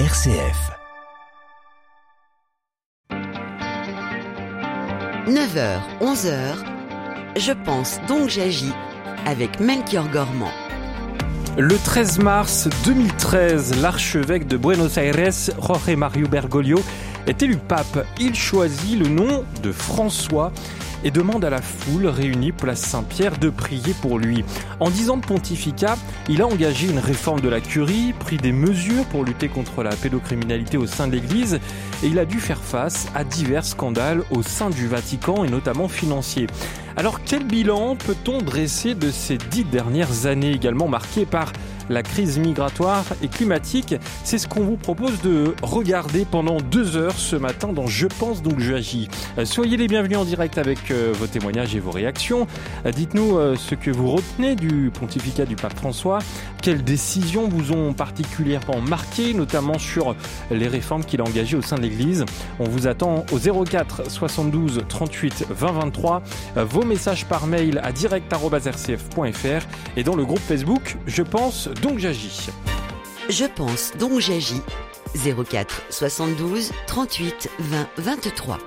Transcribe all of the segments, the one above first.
RCF. 9h, 11h, je pense donc j'agis avec Melchior Gormand. Le 13 mars 2013, l'archevêque de Buenos Aires, Jorge Mario Bergoglio, est élu pape. Il choisit le nom de François et demande à la foule réunie place Saint-Pierre de prier pour lui. En dix ans de pontificat, il a engagé une réforme de la curie, pris des mesures pour lutter contre la pédocriminalité au sein de l'Église et il a dû faire face à divers scandales au sein du Vatican et notamment financiers. Alors quel bilan peut-on dresser de ces dix dernières années également marquées par la crise migratoire et climatique. C'est ce qu'on vous propose de regarder pendant deux heures ce matin dans Je pense donc je agis. Euh, soyez les bienvenus en direct avec euh, vos témoignages et vos réactions. Euh, dites-nous ce que vous retenez du pontificat du pape François, quelles décisions vous ont particulièrement marqué, notamment sur les réformes qu'il a engagées au sein de l'Église? On vous attend au 04 72 38 20 23. Vos messages par mail à direct.rcf.fr et dans le groupe Facebook Je pense donc j'agis. Je pense donc j'agis. 04 72 38 20 23.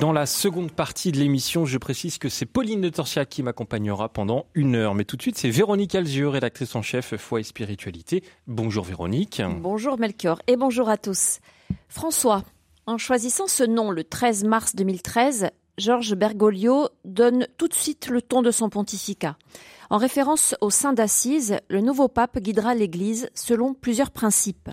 Dans la seconde partie de l'émission, je précise que c'est Pauline de Torsia qui m'accompagnera pendant une heure. Mais tout de suite, c'est Véronique Alzieux, rédactrice en chef Foi et Spiritualité. Bonjour Véronique. Bonjour Melchior et bonjour à tous. François, en choisissant ce nom le 13 mars 2013, Georges Bergoglio donne tout de suite le ton de son pontificat. En référence au Saint d'Assise, le nouveau pape guidera l'Église selon plusieurs principes.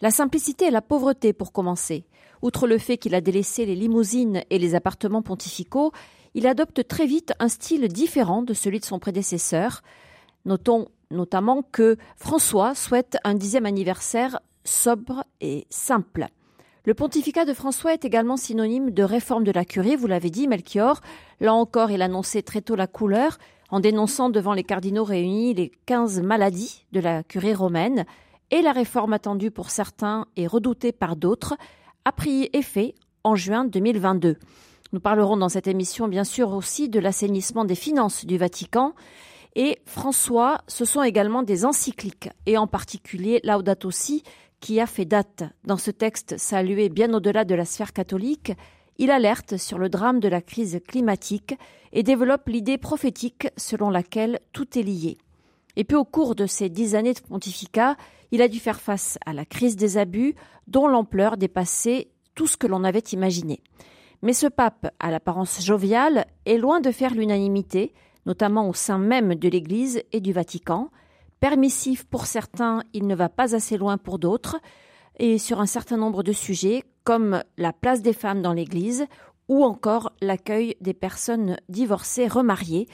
La simplicité et la pauvreté pour commencer. Outre le fait qu'il a délaissé les limousines et les appartements pontificaux, il adopte très vite un style différent de celui de son prédécesseur. Notons notamment que François souhaite un dixième anniversaire sobre et simple. Le pontificat de François est également synonyme de réforme de la curie, vous l'avez dit, Melchior. Là encore, il annonçait très tôt la couleur, en dénonçant devant les cardinaux réunis les quinze maladies de la curie romaine, et la réforme attendue pour certains et redoutée par d'autres a pris effet en juin 2022. Nous parlerons dans cette émission bien sûr aussi de l'assainissement des finances du Vatican. Et François, ce sont également des encycliques, et en particulier Laudato Si, qui a fait date. Dans ce texte salué bien au-delà de la sphère catholique, il alerte sur le drame de la crise climatique et développe l'idée prophétique selon laquelle tout est lié. Et puis au cours de ces dix années de pontificat, il a dû faire face à la crise des abus dont l'ampleur dépassait tout ce que l'on avait imaginé. Mais ce pape, à l'apparence joviale, est loin de faire l'unanimité, notamment au sein même de l'Église et du Vatican. Permissif pour certains, il ne va pas assez loin pour d'autres, et sur un certain nombre de sujets, comme la place des femmes dans l'Église ou encore l'accueil des personnes divorcées remariées.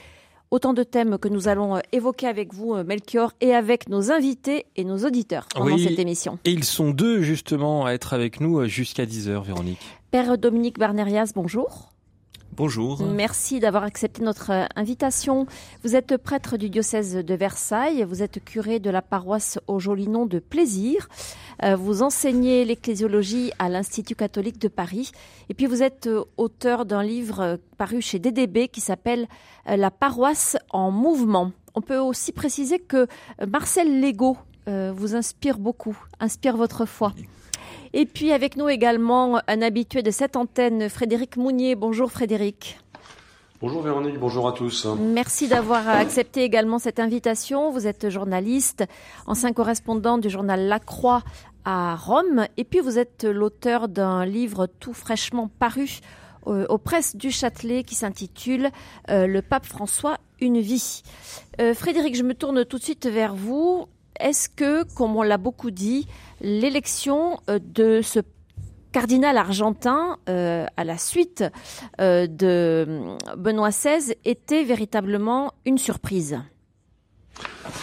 Autant de thèmes que nous allons évoquer avec vous, Melchior, et avec nos invités et nos auditeurs pendant cette émission. Et ils sont deux, justement, à être avec nous jusqu'à 10h, Véronique. Père Dominique Barnerias, bonjour. Bonjour. Merci d'avoir accepté notre euh, invitation. Vous êtes prêtre du diocèse de Versailles, vous êtes curé de la paroisse au joli nom de Plaisir, euh, vous enseignez l'ecclésiologie à l'Institut catholique de Paris et puis vous êtes euh, auteur d'un livre paru chez DDB qui s'appelle La paroisse en mouvement. On peut aussi préciser que Marcel Lego vous inspire beaucoup, inspire votre foi. Et puis avec nous également un habitué de cette antenne, Frédéric Mounier. Bonjour Frédéric. Bonjour Véronique, bonjour à tous. Merci d'avoir accepté également cette invitation. Vous êtes journaliste, ancien correspondant du journal La Croix à Rome, et puis vous êtes l'auteur d'un livre tout fraîchement paru euh, aux presses du Châtelet qui s'intitule euh, Le pape François, une vie. Euh, Frédéric, je me tourne tout de suite vers vous. Est-ce que, comme on l'a beaucoup dit, l'élection euh, de ce cardinal argentin euh, à la suite euh, de Benoît XVI était véritablement une surprise?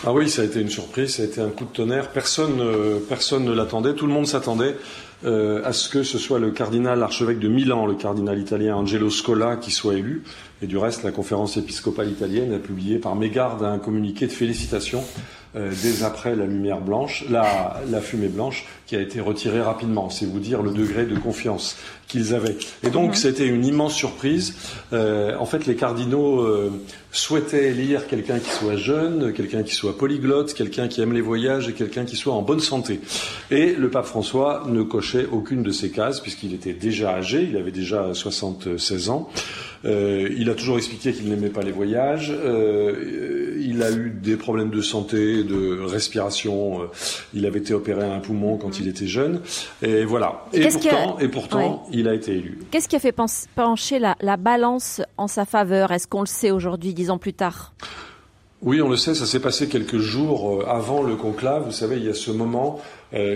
Ah oui, ça a été une surprise, ça a été un coup de tonnerre. Personne, personne ne l'attendait, tout le monde s'attendait à ce que ce soit le cardinal archevêque de Milan, le cardinal italien Angelo Scola, qui soit élu. Et du reste, la conférence épiscopale italienne a publié par mégarde un communiqué de félicitations euh, dès après la lumière blanche, la, la, fumée blanche, qui a été retirée rapidement. C'est vous dire le degré de confiance qu'ils avaient. Et donc, mhm. c'était une immense surprise. Euh, en fait, les cardinaux euh, souhaitaient élire quelqu'un qui soit jeune, quelqu'un qui qui soit polyglotte, quelqu'un qui aime les voyages et quelqu'un qui soit en bonne santé. Et le pape François ne cochait aucune de ces cases puisqu'il était déjà âgé, il avait déjà 76 ans. Euh, il a toujours expliqué qu'il n'aimait pas les voyages. Euh, il a eu des problèmes de santé, de respiration. Euh, il avait été opéré à un poumon quand il était jeune. Et voilà. Et pourtant, et pourtant il a été élu. Qu'est-ce qui a fait pencher la, la balance en sa faveur? Est-ce qu'on le sait aujourd'hui, dix ans plus tard? Oui, on le sait, ça s'est passé quelques jours avant le conclave. Vous savez, il y a ce moment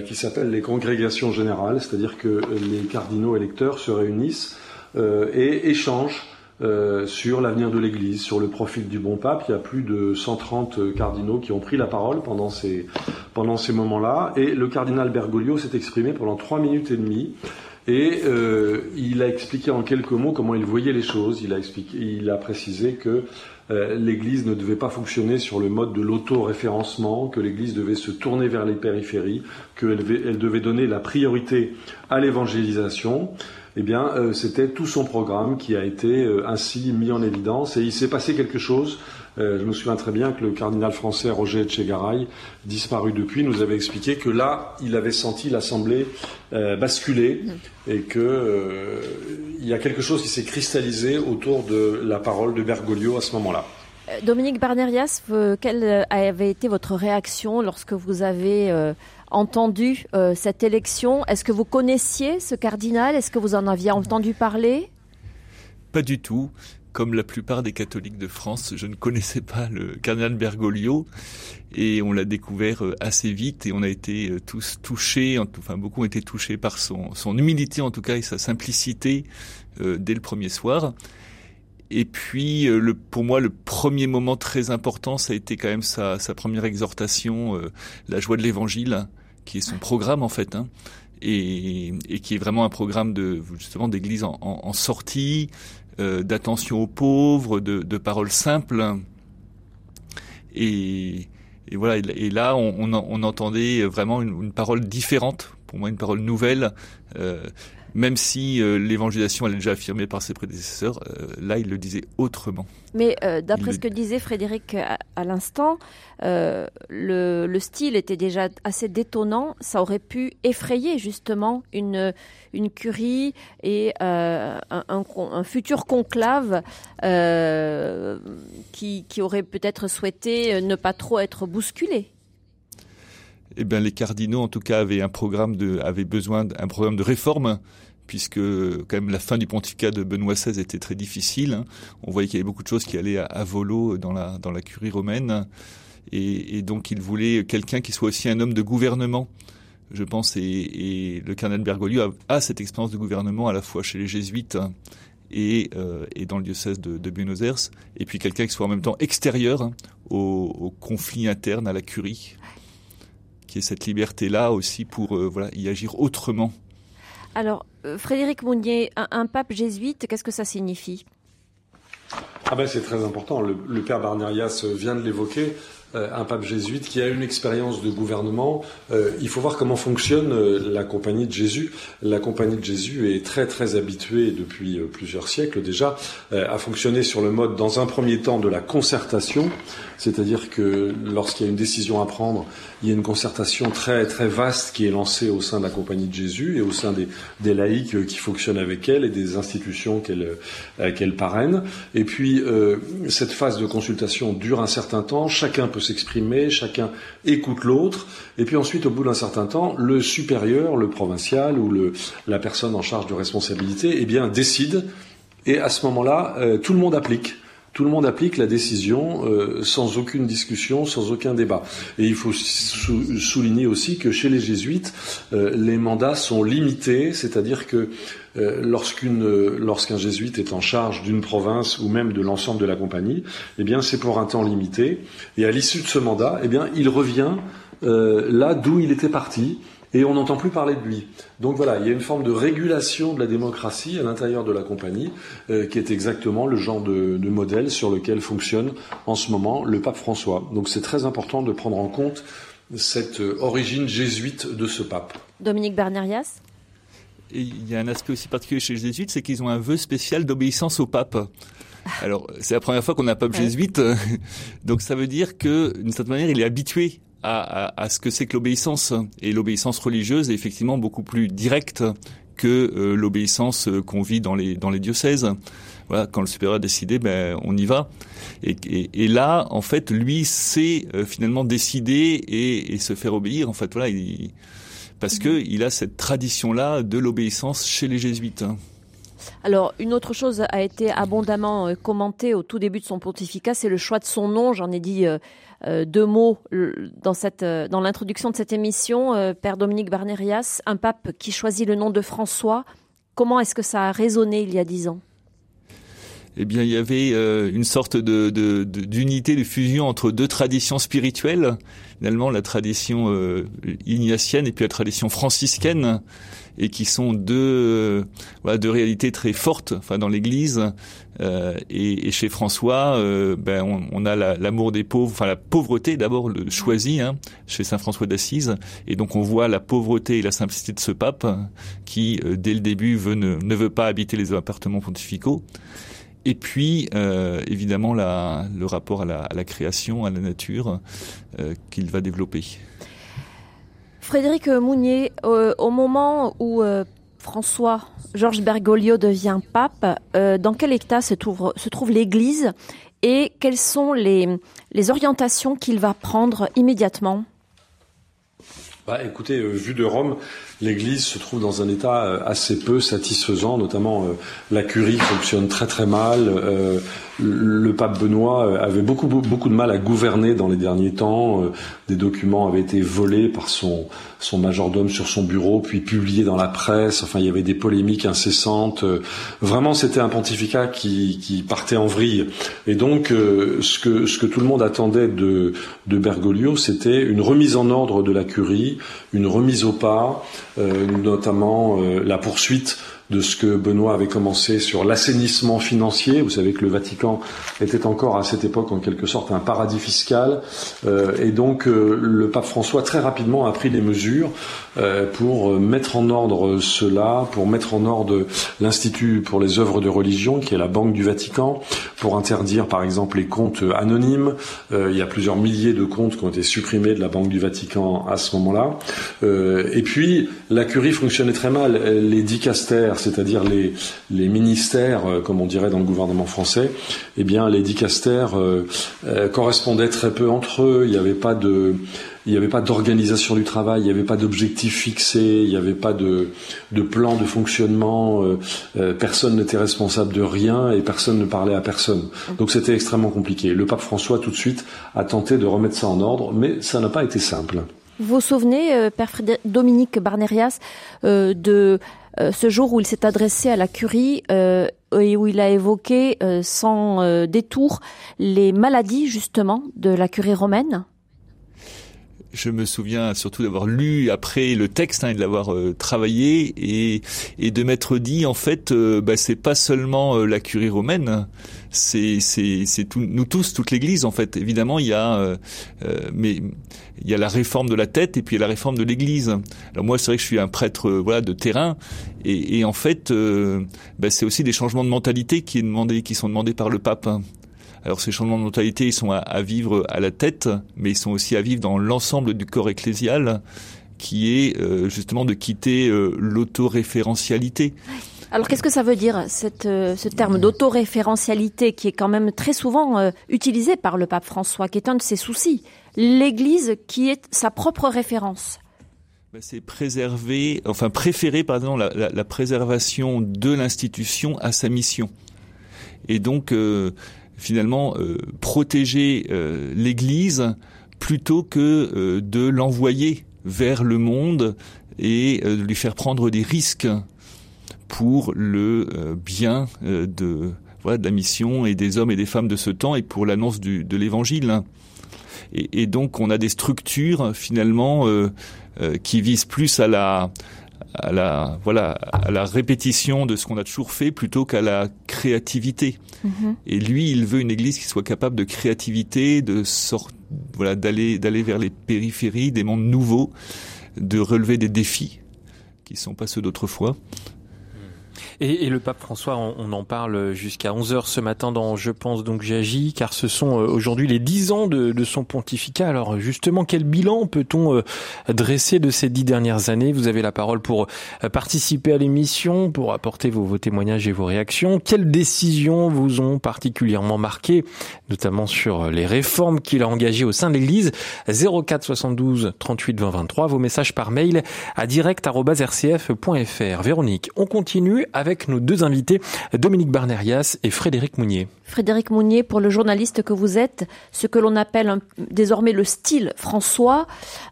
qui s'appelle les congrégations générales, c'est-à-dire que les cardinaux électeurs se réunissent et échangent euh, sur l'avenir de l'Église, sur le profil du bon pape. Il y a plus de 130 cardinaux qui ont pris la parole pendant ces, pendant ces moments-là. Et le cardinal Bergoglio s'est exprimé pendant trois minutes et demie. Et euh, il a expliqué en quelques mots comment il voyait les choses. Il a, expliqué, il a précisé que euh, l'Église ne devait pas fonctionner sur le mode de l'auto-référencement, que l'Église devait se tourner vers les périphéries, qu'elle elle devait donner la priorité à l'évangélisation eh bien, euh, c'était tout son programme qui a été euh, ainsi mis en évidence. Et il s'est passé quelque chose. Euh, je me souviens très bien que le cardinal français Roger Etchegaray, disparu depuis, nous avait expliqué que là, il avait senti l'Assemblée basculer et que il y a quelque chose qui s'est cristallisé autour de la parole de Bergoglio à ce moment-là. Dominique Barnerias, quelle avait été votre réaction lorsque vous avez entendu euh, cette élection. Est-ce que vous connaissiez ce cardinal? Est-ce que vous en aviez entendu parler? Pas du tout. Comme la plupart des catholiques de France, je ne connaissais pas le cardinal Bergoglio et on l'a découvert euh, assez vite et on a été euh, tous touchés, enfin beaucoup ont été touchés par son, son humilité en tout cas et sa simplicité dès le premier soir. Et puis, pour moi, le premier moment très important, ça a été quand même sa, sa première exhortation, la joie de l'Évangile, qui est son programme en fait, hein, et, et, qui est vraiment un programme de justement d'église en, en, sortie, euh, d'attention aux pauvres, de, de paroles simples. Et, et voilà. Et là, on, on, entendait vraiment une, une, parole différente, pour moi, une parole nouvelle. Euh, même si euh, l'évangélisation elle est déjà affirmée par ses prédécesseurs, euh, là il le disait autrement. Mais euh, d'après ce que disait Frédéric à, l'instant, le, style était déjà assez détonnant, ça aurait pu effrayer justement une, une curie et un, un, futur conclave qui, qui aurait peut-être souhaité ne pas trop être bousculé eh bien, les cardinaux, en tout cas, avaient un programme de, avaient besoin d'un programme de réforme puisque quand même la fin du pontificat de Benoît XVI était très difficile. Hein. On voyait qu'il y avait beaucoup de choses qui allaient à, volo dans la, dans la curie romaine. Et, et donc il voulait quelqu'un qui soit aussi un homme de gouvernement, je pense. Et, le cardinal Bergoglio a, cette expérience de gouvernement à la fois chez les jésuites et, euh, et dans le diocèse de, de, Buenos Aires. Et puis quelqu'un qui soit en même temps extérieur hein, au, au conflit interne à la curie, ait cette liberté-là aussi pour euh, voilà, y agir autrement alors, euh, Frédéric Mounier, un, pape jésuite, qu'est-ce que ça signifie? Ah ben c'est très important. Le, le père Barnerias vient de l'évoquer. Euh, un pape jésuite qui a une expérience de gouvernement. Euh, il faut voir comment fonctionne euh, la compagnie de Jésus. La compagnie de Jésus est très très habituée depuis plusieurs siècles déjà à fonctionner sur le mode, dans un premier temps, de la concertation, c'est-à-dire que lorsqu'il y a une décision à prendre, il y a une concertation très très vaste qui est lancée au sein de la compagnie de Jésus et au sein des, laïcs qui fonctionnent avec elle et des institutions qu'elle qu'elle parraine. Et puis cette phase de consultation dure un certain temps. Chacun peut s'exprimer, chacun écoute l'autre, et puis ensuite, au bout d'un certain temps, le supérieur, le provincial ou le, la personne en charge de responsabilité, eh bien, décide, et à ce moment-là, euh, tout le monde applique tout le monde applique la décision euh, sans aucune discussion, sans aucun débat. Et il faut souligner aussi que chez les jésuites, euh, les mandats sont limités, c'est-à-dire que lorsqu'une, lorsqu'un jésuite est en charge d'une province ou même de l'ensemble de la compagnie, eh bien c'est pour un temps limité. Et à l'issue de ce mandat, eh bien il revient là d'où il était parti et on n'entend plus parler de lui. Donc voilà, il y a une forme de régulation de la démocratie à l'intérieur de la compagnie, euh, qui est exactement le genre de, de, modèle sur lequel fonctionne en ce moment le pape François. Donc c'est très important de prendre en compte cette euh, origine jésuite de ce pape. Dominique Il y a un aspect aussi particulier chez les jésuites, c'est qu'ils ont un vœu spécial d'obéissance au pape. Alors, c'est la première fois qu'on a un pape jésuite, donc ça veut dire que, d'une certaine manière, il est habitué à, à, à ce que c'est que l'obéissance. Et l'obéissance religieuse est effectivement beaucoup plus directe que euh, l'obéissance euh, qu'on vit dans les dans les diocèses. Voilà, quand le supérieur a décidé, ben on y va. Et, et, et là, en fait, lui sait euh, finalement décider et, et, se faire obéir. En fait, voilà, il, parce que il a cette tradition-là de l'obéissance chez les jésuites. Alors, une autre chose a été abondamment commentée au tout début de son pontificat, c'est le choix de son nom. J'en ai dit euh, deux mots dans, cette, euh, dans l'introduction de cette émission, euh, Père Dominique Barnerias, un pape qui choisit le nom de François. Comment est-ce que ça a résonné il y a dix ans? Eh bien, il y avait une sorte de, d'unité, de, fusion entre deux traditions spirituelles. Finalement, la tradition ignatienne et puis la tradition franciscaine et qui sont deux, euh, voilà, deux réalités très fortes enfin, dans l'Église. Euh, et, et, chez François, euh, ben, on, on a l'amour des pauvres, enfin la pauvreté d'abord le choisi hein, chez Saint François d'Assise, et donc on voit la pauvreté et la simplicité de ce pape qui, euh, dès le début, veut, ne, ne, veut pas habiter les appartements pontificaux. Et puis, euh, évidemment, la, le rapport à la, à la, création, à la nature, euh, qu'il va développer. Frédéric Mounier, euh, au moment où euh, François Georges Bergoglio devient pape, euh, dans quel état se trouve, se trouve l'Église et quelles sont les, les orientations qu'il va prendre immédiatement? Bah, écoutez, euh, vu de Rome, l'Église se trouve dans un état euh, assez peu satisfaisant, notamment euh, la curie fonctionne très très mal. Euh, le pape Benoît avait beaucoup beaucoup de mal à gouverner dans les derniers temps. Des documents avaient été volés par son son majordome sur son bureau, puis publiés dans la presse. Enfin, il y avait des polémiques incessantes. Vraiment, c'était un pontificat qui, qui partait en vrille. Et donc, ce que ce que tout le monde attendait de de Bergoglio, c'était une remise en ordre de la curie, une remise au pas. Euh, notamment euh, la poursuite de ce que Benoît avait commencé sur l'assainissement financier. Vous savez que le Vatican était encore à cette époque en quelque sorte un paradis fiscal. Euh, et donc euh, le pape François très rapidement a pris des mesures euh, pour mettre en ordre cela, pour mettre en ordre l'Institut pour les œuvres de religion, qui est la Banque du Vatican, pour interdire par exemple les comptes anonymes. Il y a plusieurs milliers de comptes qui ont été supprimés de la Banque du Vatican à ce moment-là. Et puis la curie fonctionnait très mal. Les dicastères c'est-à-dire les, ministères, euh, comme on dirait dans le gouvernement français, eh bien, les dicastères euh, euh, correspondaient très peu entre eux. Il n'y avait pas de il n'y avait pas d'organisation du travail, il n'y avait pas d'objectif fixé, il n'y avait pas de, plan de fonctionnement, personne n'était responsable de rien et personne ne parlait à personne. Donc c'était extrêmement compliqué. Le pape François tout de suite a tenté de remettre ça en ordre, mais ça n'a pas été simple. Vous vous souvenez, Père Dominique Barnerias, de ce jour où il s'est adressé à la curie euh, et où il a évoqué euh, sans détour les maladies justement de la curie romaine je me souviens surtout d'avoir lu après le texte hein, et de l'avoir euh, travaillé et, et de m'être dit en fait euh, bah, c'est pas seulement euh, la curie romaine c'est c'est nous tous toute l'Église en fait. Évidemment il y a mais il y a la réforme de la tête et puis il y a la réforme de l'Église. Alors moi c'est vrai que je suis un prêtre voilà de terrain et, et en fait bah, c'est aussi des changements de mentalité qui est demandé qui sont demandés par le pape hein. Alors ces changements de mentalité, ils sont à, à, vivre à la tête, mais ils sont aussi à vivre dans l'ensemble du corps ecclésial, qui est euh, justement de quitter euh, l'autoréférentialité. Alors qu'est-ce que ça veut dire cette, euh, ce terme d'autoréférentialité qui est quand même très souvent euh, utilisé par le pape François, qui est un de ses soucis? L'Église qui est sa propre référence. Ben, c'est préserver, enfin préférer pardon la, la, la préservation de l'institution à sa mission. Et donc euh, finalement euh, protéger euh, l'Église plutôt que euh, de l'envoyer vers le monde et de lui faire prendre des risques pour le bien de, voilà, de la mission et des hommes et des femmes de ce temps et pour l'annonce de l'Évangile. Et, et, donc on a des structures finalement euh, euh, qui visent plus à la à la voilà à la répétition de ce qu'on a toujours fait plutôt qu'à la créativité. Mm -hmm. Et lui, il veut une église qui soit capable de créativité, de sort voilà d'aller d'aller vers les périphéries, des mondes nouveaux, de relever des défis qui sont pas ceux d'autrefois. Et, le pape François, on, en parle jusqu'à 11h ce matin dans Je pense donc j'agis, car ce sont euh, aujourd'hui les 10 ans de, son pontificat. Alors justement, quel bilan peut-on euh, dresser de ces dix dernières années? Vous avez la parole pour euh, participer à l'émission, pour apporter vos, vos témoignages et vos réactions. Quelles décisions vous ont particulièrement marqué, notamment sur les réformes qu'il a engagées au sein de l'Église? 04 72 38 20 23, vos messages par mail à direct.rcf.fr. Véronique, on continue avec nos deux invités, Dominique Barnerias et Frédéric Mounier. Frédéric Mounier, pour le journaliste que vous êtes, ce que l'on appelle désormais le style François,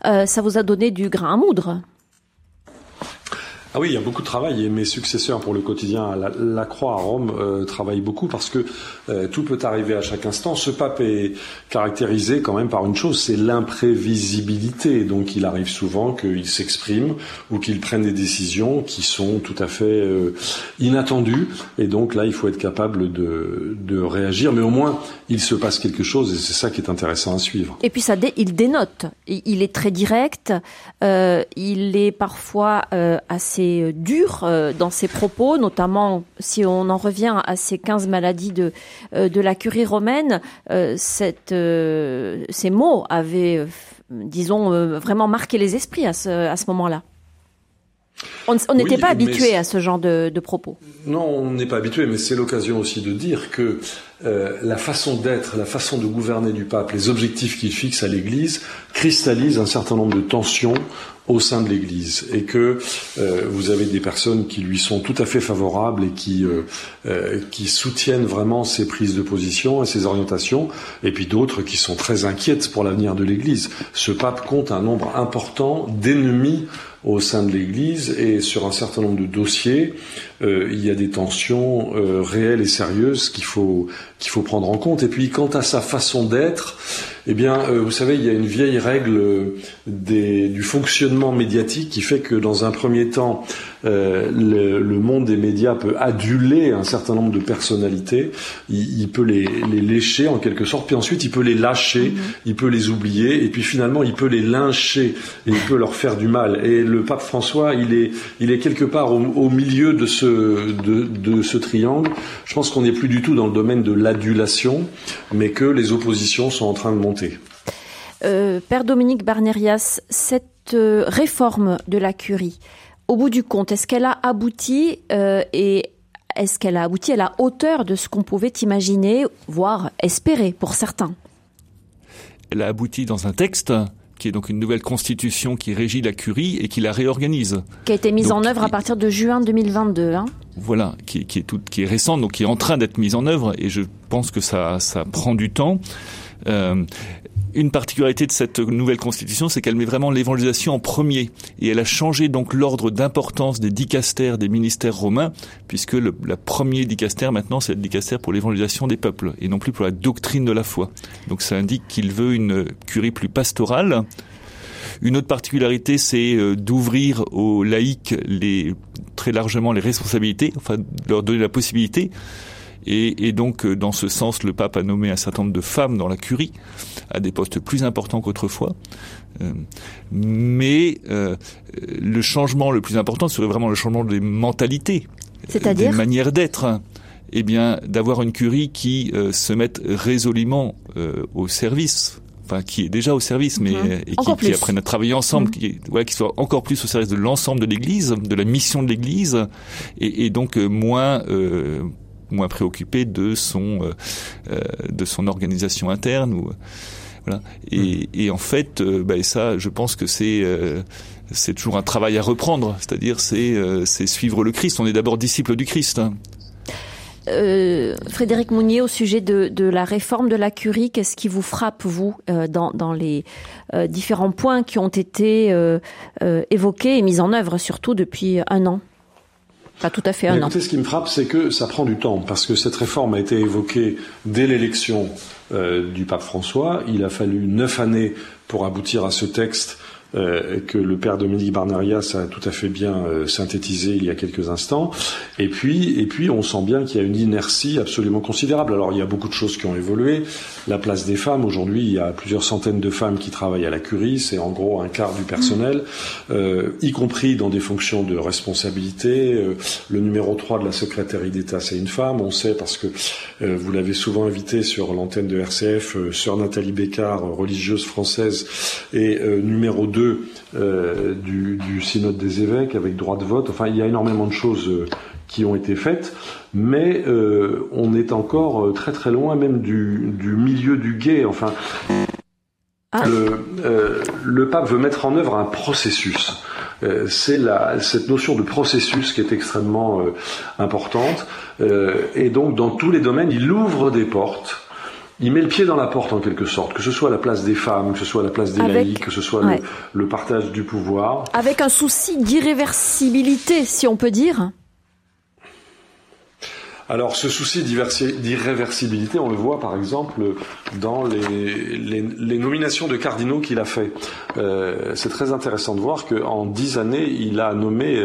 euh, ça vous a donné du grain à moudre ah oui, il y a beaucoup de travail et mes successeurs pour le quotidien à la, Croix à Rome euh, travaillent beaucoup parce que euh, tout peut arriver à chaque instant. Ce pape est caractérisé quand même par une chose, c'est l'imprévisibilité. Donc il arrive souvent qu'il s'exprime ou qu'il prenne des décisions qui sont tout à fait euh, inattendues. Et donc là, il faut être capable de, de réagir. Mais au moins, il se passe quelque chose et c'est ça qui est intéressant à suivre. Et puis ça, il dénote. Il est très direct. il est parfois assez euh, dur euh, dans ses propos, notamment si on en revient à ces 15 maladies de, euh, de la curie romaine. Cette, ces mots avaient, disons, vraiment marqué les esprits à ce, à ce moment-là. On n'était pas habitué à ce genre de, de propos. Non, on n'est pas habitué, mais c'est l'occasion aussi de dire que euh, la façon d'être, la façon de gouverner du pape, les objectifs qu'il fixe à l'Église cristallisent un certain nombre de tensions au sein de l'Église et que euh, vous avez des personnes qui lui sont tout à fait favorables et qui euh, qui soutiennent vraiment ses prises de position et ses orientations et puis d'autres qui sont très inquiètes pour l'avenir de l'Église. Ce pape compte un nombre important d'ennemis au sein de l'Église et sur un certain nombre de dossiers, euh, il y a des tensions euh, réelles et sérieuses qu'il faut qu'il faut prendre en compte. Et puis quant à sa façon d'être, eh bien, euh, vous savez, il y a une vieille règle des, du fonctionnement médiatique qui fait que dans un premier temps, le, le, monde des médias peut aduler un certain nombre de personnalités, il, il, peut les, les lécher en quelque sorte, puis ensuite il peut les lâcher, mm-hmm. il peut les oublier, et puis finalement il peut les lyncher, et il peut leur faire du mal. Et le pape François, il est, il est quelque part au, au milieu de ce de, ce triangle, je pense qu'on n'est plus du tout dans le domaine de l'adulation, mais que les oppositions sont en train de monter. Euh, Père Dominique Barnerias, cette euh, réforme de la curie, au bout du compte, est-ce qu'elle a abouti euh, et est-ce qu'elle a abouti à la hauteur de ce qu'on pouvait imaginer, voire espérer pour certains? Elle a abouti dans un texte qui est donc une nouvelle constitution qui régit la curie et qui la réorganise. Qui a été mise en œuvre à partir de juin 2022. Hein voilà, qui, qui, est tout, qui est récente, donc qui est en train d'être mise en œuvre, et je pense que ça, ça prend du temps. Euh, une particularité de cette nouvelle constitution, c'est qu'elle met vraiment l'évangélisation en premier. Et elle a changé donc l'ordre d'importance des dicastères des ministères romains, puisque le premier dicaster maintenant, c'est le dicaster pour l'évangélisation des peuples, et non plus pour la doctrine de la foi. Donc ça indique qu'il veut une curie plus pastorale. Une autre particularité, c'est euh, d'ouvrir aux laïcs très largement les responsabilités, enfin de leur donner la possibilité et, et, donc, euh, dans ce sens, le pape a nommé un certain nombre de femmes dans la curie, à des postes plus importants qu'autrefois. Euh, mais euh, le changement le plus important serait vraiment le changement des mentalités, des manières d'être. Eh bien, d'avoir une curie qui se mette résolument au service enfin qui est déjà au service, mais mhm. et qui, qui apprennent à travailler ensemble, mhm. qui, voilà, qui soit encore plus au service de l'ensemble de l'Église, de la mission de l'Église, et, et, donc moins euh, moins préoccupé de son euh, euh, de son organisation interne ou voilà. Et, hmm. et en fait, euh, bah, ça, je pense que c'est c'est toujours un travail à reprendre. C'est-à-dire, c'est c'est suivre le Christ. On est d'abord disciple du Christ. Hein. Frédéric Mounier, au sujet de, de, la réforme de la curie, qu'est-ce qui vous frappe, vous, dans, dans, les différents points qui ont été évoqués et mis en œuvre, surtout depuis un an? Pas tout à fait un écoutez, ce qui me frappe, c'est que ça prend du temps, parce que cette réforme a été évoquée dès l'élection euh, du pape François. Il a fallu neuf années pour aboutir à ce texte euh, que le père Dominique Barnerias a tout à fait bien euh, synthétisé il y a quelques instants. Et puis, et puis, on sent bien qu'il y a une inertie absolument considérable. Alors, il y a beaucoup de choses qui ont évolué. La place des femmes, aujourd'hui, il y a plusieurs centaines de femmes qui travaillent à la curie. C'est en gros un quart du personnel, euh, y compris dans des fonctions de responsabilité. Euh, le numéro 3 de la secrétaire d'État, c'est une femme. On sait parce que vous l'avez souvent invité sur l'antenne de RCF, sœur Nathalie Bécard, religieuse française, et numéro 2 euh, du, synode des évêques avec droit de vote. Enfin, il y a énormément de choses euh, qui ont été faites, mais euh, on est encore très très loin même du, milieu du guet. Enfin, ah. le, pape veut mettre en œuvre un processus. c'est cette notion de processus qui est extrêmement importante. et donc, dans tous les domaines, il ouvre des portes il met le pied dans la porte en quelque sorte, que ce soit la place des femmes, que ce soit la place des laïcs, que ce soit le, partage du pouvoir. Avec un souci d'irréversibilité, si on peut dire. Alors ce souci d'irréversibilité, on le voit par exemple dans les, nominations de cardinaux qu'il a fait. Euh, c'est très intéressant de voir qu'en dix années, il a nommé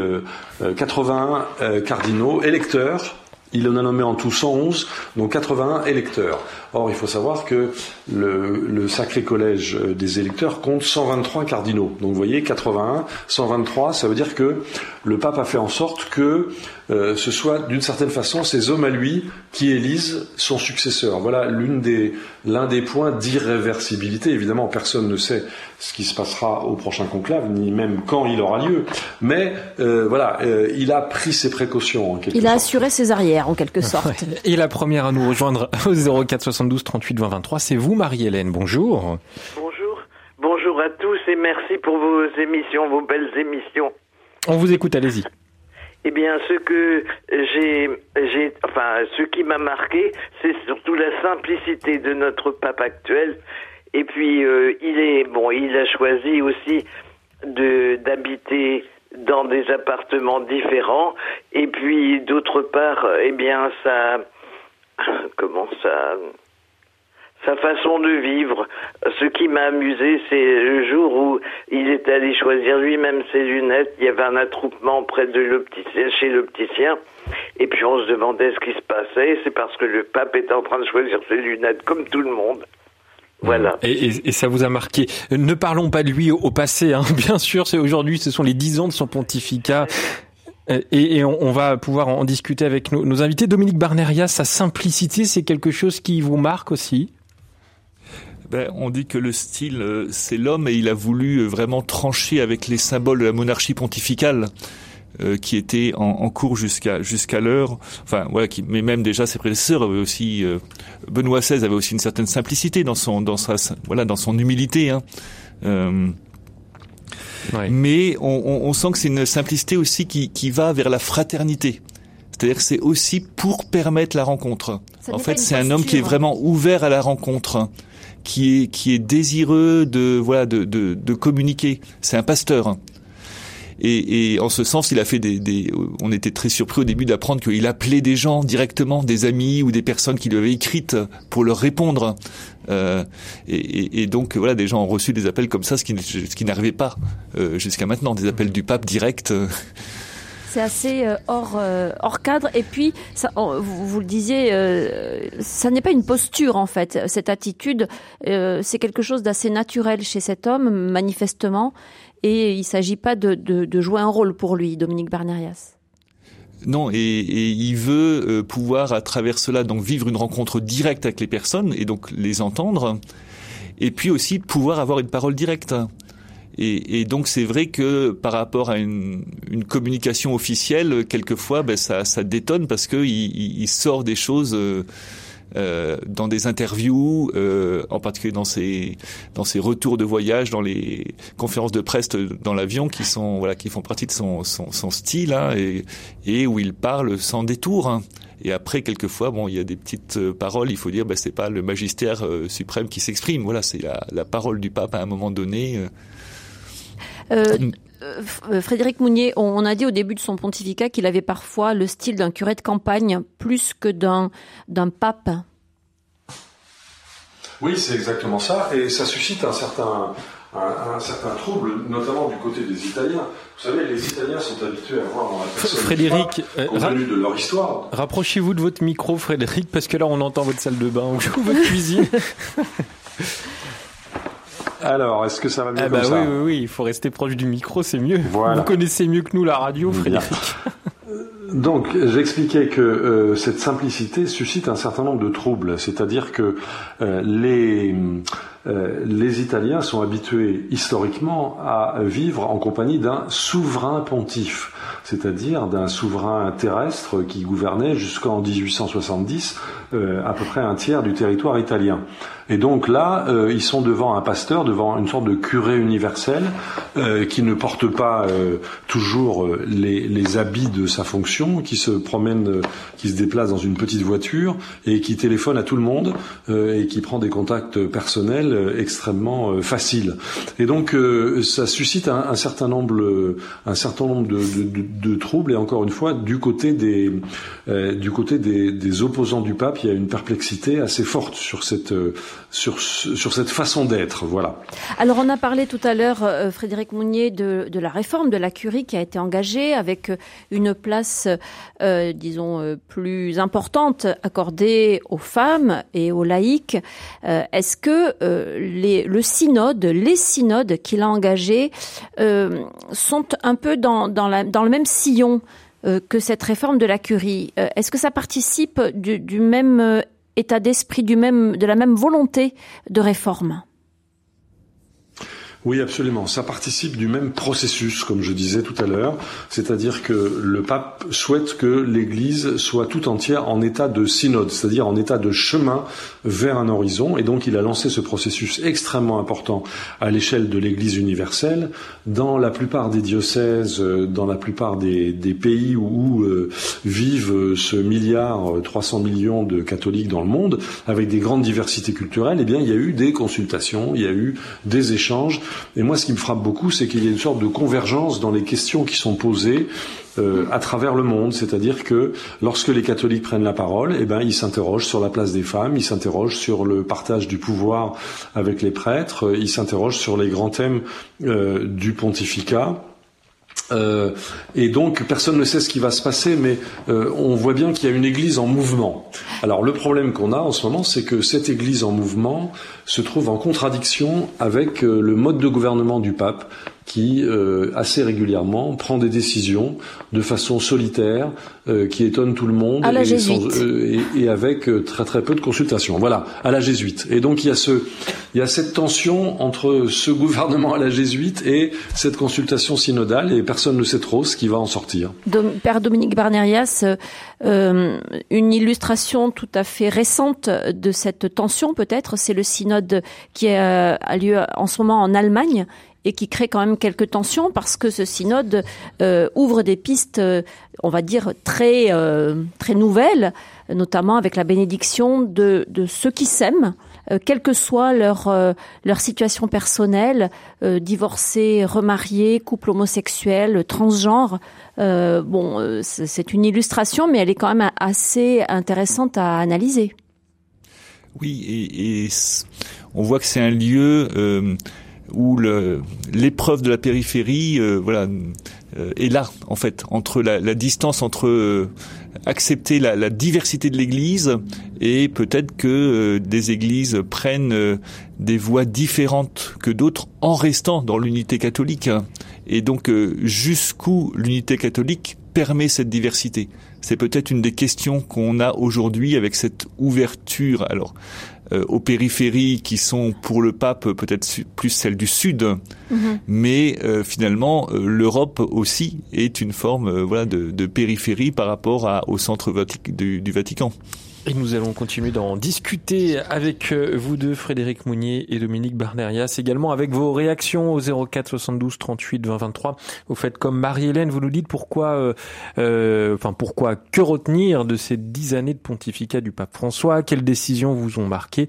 81 euh, euh, cardinaux électeurs il en a nommé en tout 111, dont 81 électeurs. Or, il faut savoir que le, Sacré Collège euh, des électeurs compte 123 cardinaux. Donc, vous voyez, 81, 123, ça veut dire que le pape a fait en sorte que euh, ce soit, d'une certaine façon, ces hommes à lui qui élisent son successeur. Voilà l'une des, l'un des points d'irréversibilité. Évidemment, personne ne sait ce qui se passera au prochain conclave, ni même quand il aura lieu. Mais euh, voilà, il a pris ses précautions. En quelque il a assuré ses arrières, en quelque sorte. Et la première à nous rejoindre au 04 72 38 20 23. C'est vous, Marie-Hélène. Bonjour. Bonjour. Bonjour à tous et merci pour vos émissions, vos belles émissions. On vous écoute, allez-y. Eh bien, ce que j'ai, j'ai, enfin, ce qui m'a marqué, c'est surtout la simplicité de notre pape actuel. Et puis, euh, il est, bon, il a choisi aussi de d'habiter dans des appartements différents. Et puis, d'autre part, eh bien, ça, comment ça, sa façon de vivre. Ce qui m'a amusé, c'est le jour où il est allé choisir lui-même ses lunettes. Il y avait un attroupement près de l'opticien, chez l'opticien. Et puis on se demandait ce qui se passait. C'est parce que le pape était en train de choisir ses lunettes comme tout le monde. Voilà. Et, ça vous a marqué. Ne parlons pas de lui au, passé, hein. bien sûr. C'est aujourd'hui, ce sont les dix ans de son pontificat. Euh, et, on, va pouvoir en discuter avec nos, nos invités. Dominique Barneria, sa simplicité, c'est quelque chose qui vous marque aussi? Ben, on dit que le style, euh, c'est l'homme et il a voulu euh, vraiment trancher avec les symboles de la monarchie pontificale. Euh, qui était en, cours jusqu'à jusqu'à l'heure. Enfin voilà, qui, mais même déjà ses prédécesseurs avaient aussi Benoît XVI avait aussi une certaine simplicité dans son dans sa voilà dans son humilité. Hein. Mais on, on, sent que c'est une simplicité aussi qui, qui va vers la fraternité. C'est-à-dire que c'est aussi pour permettre la rencontre. en fait, c'est un homme qui est vraiment ouvert à la rencontre qui est qui est désireux de voilà de de, de communiquer. C'est un pasteur. Et, et, en ce sens, il a fait des, des, On était très surpris au début d'apprendre qu'il appelait des gens directement, des amis ou des personnes qui lui avaient écrites pour leur répondre. Euh, et, et, donc voilà, des gens ont reçu des appels comme ça, ce qui, ce qui n'arrivait pas euh, jusqu'à maintenant, des appels du pape direct. C'est assez euh, hors, euh, hors cadre. Et puis, vous, le disiez, euh, ça n'est pas une posture en fait. Cette attitude, c'est quelque chose d'assez naturel chez cet homme, manifestement. Et il ne s'agit pas de, jouer un rôle pour lui, Dominique Barnerias. Non, et, et, il veut pouvoir à travers cela donc vivre une rencontre directe avec les personnes et donc les entendre, et puis aussi pouvoir avoir une parole directe. Et, et donc c'est vrai que par rapport à une, une communication officielle, quelquefois, ben, ça, ça détonne parce que il, il, sort des choses. Euh, euh, dans des interviews, euh, en particulier dans ses dans ses retours de voyage, dans les conférences de presse dans l'avion, qui sont voilà qui font partie de son son, son style hein, et et où il parle sans détour. Hein. Et après, quelquefois, bon, il y a des petites euh, paroles. Il faut dire, ben, c'est pas le magistère euh, suprême qui s'exprime. Voilà, c'est la, la, parole du pape à un moment donné. Euh, Frédéric Mounier, on a dit au début de son pontificat qu'il avait parfois le style d'un curé de campagne plus que d'un d'un pape. Oui, c'est exactement ça, et ça suscite un certain un, certain trouble, notamment du côté des Italiens. Vous savez, les Italiens sont habitués à voir dans la personne Frédéric, euh, compte tenu de leur histoire. Rapprochez-vous de votre micro, Frédéric, parce que là, on entend votre salle de bain ou votre cuisine. Alors, est-ce que ça va mieux ah comme bah ça oui, oui, oui, il faut rester proche du micro, c'est mieux. Voilà. Vous connaissez mieux que nous la radio, Frédéric. Donc, j'expliquais que euh, cette simplicité suscite un certain nombre de troubles, c'est-à-dire que euh, les euh, les Italiens sont habitués historiquement à vivre en compagnie d'un souverain pontife, c'est-à-dire d'un souverain terrestre qui gouvernait jusqu'en 1870 à peu près un tiers du territoire italien. Et donc là, euh, ils sont devant un pasteur, devant une sorte de curé universel euh, qui ne porte pas euh, toujours les, les, habits de sa fonction, qui se promène, qui se déplace dans une petite voiture et qui téléphone à tout le monde et qui prend des contacts personnels extrêmement faciles. Et donc ça suscite un, un, certain nombre, un certain nombre de, de, de, troubles. Et encore une fois, du côté des, du côté des, des opposants du pape, il y a une perplexité assez forte sur cette sur, sur cette façon d'être. Voilà. Alors on a parlé tout à l'heure, euh, Frédéric Mounier, de, de, la réforme de la curie qui a été engagée avec euh, une place, euh, disons, euh, plus importante accordée aux femmes et aux laïcs. Euh, Est-ce que les, le synode, les synodes qu'il a engagés sont un peu dans, dans, la, dans le même sillon que cette réforme de la curie Est-ce que ça participe du, même état d'esprit de la même volonté de réforme? Oui, absolument. Ça participe du même processus, comme je disais tout à l'heure, c'est-à-dire que le pape souhaite que l'Église soit tout entière en état de synode, c'est-à-dire en état de chemin vers un horizon, et donc il a lancé ce processus extrêmement important à l'échelle de l'Église universelle, dans la plupart des diocèses, dans la plupart des, pays où, euh, vivent ce milliard 300 millions de catholiques dans le monde, avec des grandes diversités culturelles, eh bien il y a eu des consultations, il y a eu des échanges, et moi, ce qui me frappe beaucoup, c'est qu'il y a une sorte de convergence dans les questions qui sont posées euh, à travers le monde, c'est-à-dire que lorsque les catholiques prennent la parole, eh ben ils s'interrogent sur la place des femmes, ils s'interrogent sur le partage du pouvoir avec les prêtres, ils s'interrogent sur les grands thèmes euh, du pontificat. Euh, et donc personne ne sait ce qui va se passer, mais euh, on voit bien qu'il y a une Église en mouvement. Alors le problème qu'on a en ce moment, c'est que cette Église en mouvement se trouve en contradiction avec euh, le mode de gouvernement du pape, qui assez régulièrement prend des décisions de façon solitaire, qui étonne tout le monde à la et, et, et, avec très très peu de consultations. Voilà, à la jésuite. Et donc il y a ce, il y a cette tension entre ce gouvernement à la jésuite et cette consultation synodale, et personne ne sait trop ce qui va en sortir. Père Dominique Barnerias, euh, une illustration tout à fait récente de cette tension, peut-être, c'est le synode qui a lieu en ce moment en Allemagne et qui crée quand même quelques tensions parce que ce synode euh, ouvre des pistes, euh, on va dire, très, euh, nouvelles, notamment avec la bénédiction de ceux qui s'aiment, euh, quelle que soit leur, euh, situation personnelle, euh, divorcés, remariés, couple homosexuel, transgenre. bon, c'est une illustration, mais elle est quand même assez intéressante à analyser. Oui, et, on voit que c'est un lieu où l'épreuve de la périphérie, voilà, est là en fait entre la, la distance entre euh, accepter la, la, diversité de l'Église et peut-être que des églises prennent des voies différentes que d'autres en restant dans l'unité catholique. Et donc jusqu'où l'unité catholique permet cette diversité? C'est peut-être une des questions qu'on a aujourd'hui avec cette ouverture. Alors euh, aux périphéries qui sont pour le pape peut-être plus celles du sud, mm-hmm. mais euh, finalement euh, l'Europe aussi est une forme voilà de, de, périphérie par rapport à, au centre du, du Vatican. Et nous allons continuer d'en discuter avec euh, vous deux, Frédéric Mounier et Dominique Barnerias, également avec vos réactions au 04 72 38 20 23. Vous faites comme Marie-Hélène, vous nous dites pourquoi, euh, euh, enfin pourquoi, que retenir de ces dix années de pontificat du pape François, quelles décisions vous ont marqué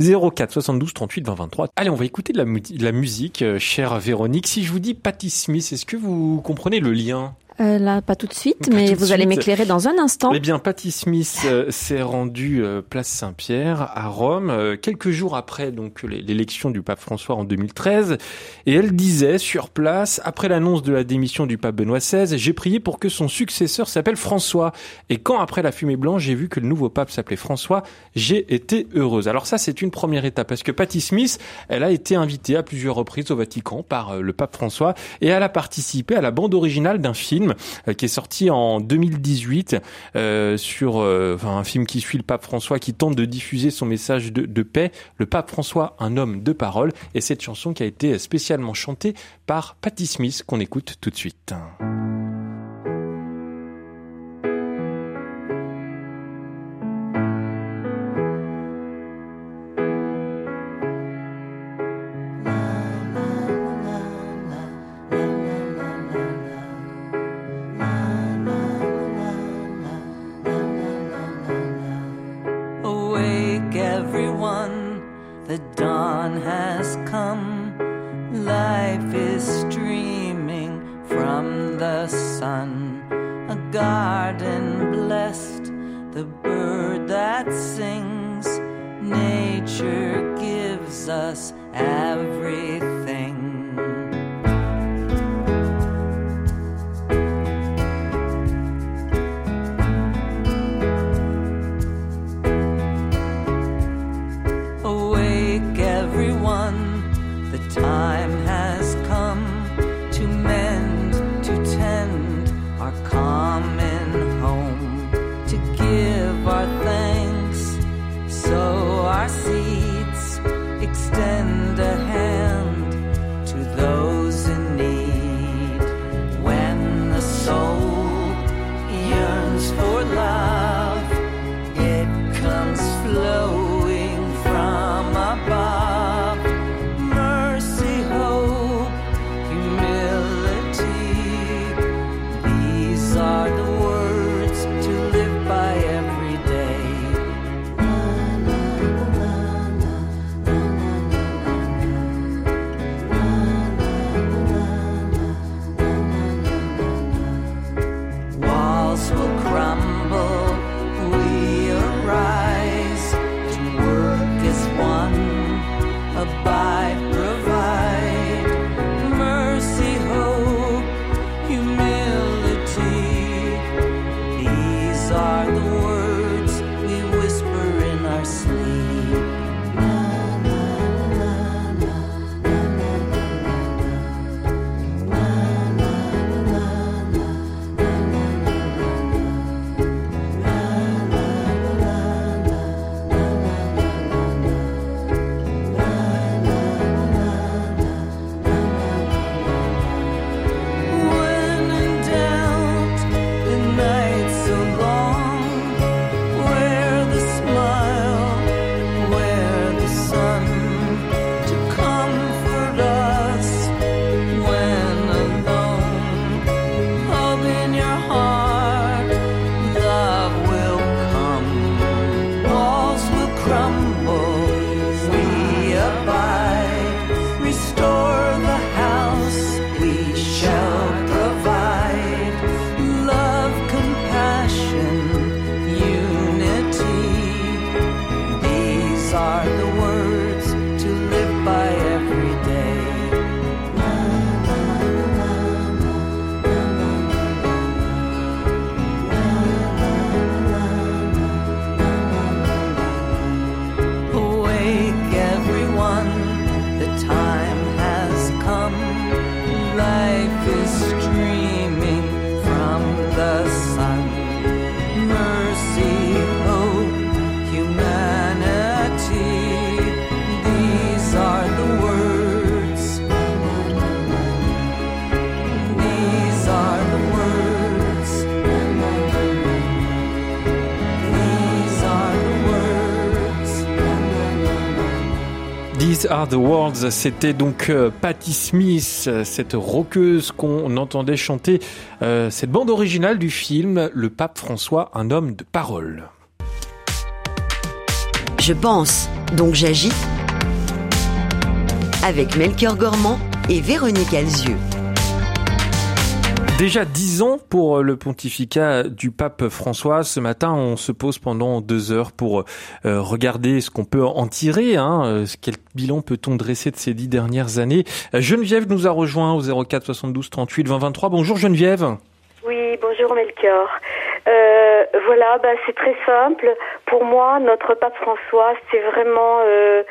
04 72 38 20 23. Allez, on va écouter de la, musique, euh, chère Véronique. Si je vous dis Patti Smith, est-ce que vous comprenez le lien? Euh, là, pas tout de suite, mais vous allez m'éclairer dans un instant. Eh bien, Patty Smith euh, s'est rendue euh, place Saint-Pierre à Rome quelques jours après donc l'élection du pape François en 2013, et elle disait sur place après l'annonce de la démission du pape Benoît XVI, j'ai prié pour que son successeur s'appelle François. Et quand après la fumée blanche, j'ai vu que le nouveau pape s'appelait François, j'ai été heureuse. Alors ça, c'est une première étape parce que Patty Smith, elle a été invitée à plusieurs reprises au Vatican par le pape François et elle a participé à la bande originale d'un film euh, qui est sorti en 2018 euh, sur euh, un film qui suit le pape François qui tente de diffuser son message de, de paix. Le pape François, un homme de parole, et cette chanson qui a été spécialement chantée par Patti Smith qu'on écoute tout de suite. dawn has come. Life is streaming from the sun. A garden blessed, the bird that sings. Nature gives us everything. Worlds, c'était donc euh, Patti Smith, cette roqueuse qu'on entendait chanter euh, cette bande originale du film Le Pape François, un homme de parole. Je pense, donc j'agis avec Melchior Gormand et Véronique Alzieux. Déjà dix ans pour le pontificat du pape François. Ce matin, on se pose pendant deux heures pour euh, regarder ce qu'on peut en tirer. Hein. Euh, quel bilan peut-on dresser de ces dix dernières années? Geneviève nous a rejoint au 04 72 38 20 23. Bonjour Geneviève. Oui, bonjour Melchior. Euh, voilà, bah, c'est très simple. Pour moi, notre pape François, c'est vraiment euh,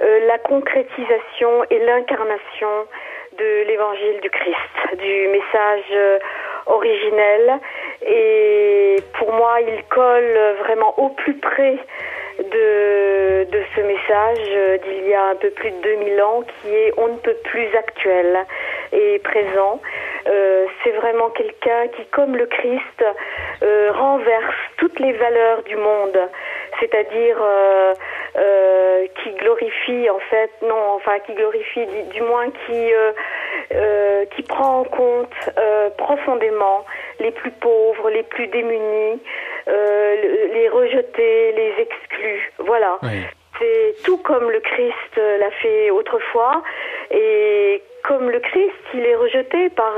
la concrétisation et l'incarnation de l'évangile du Christ, du message euh, originel. Et pour moi, il colle vraiment au plus près de, de ce message d'il y a un peu plus de 2000 ans qui est on ne peut plus actuel et présent. Euh, c'est vraiment quelqu'un qui, comme le Christ, euh, renverse toutes les valeurs du monde, c'est-à-dire euh, euh, qui glorifie en fait, non, enfin qui glorifie du, moins qui euh, qui prend en compte profondément les plus pauvres, les plus démunis, les rejetés, les exclus. Voilà. C'est tout comme le Christ l'a fait autrefois et comme le Christ, il est rejeté par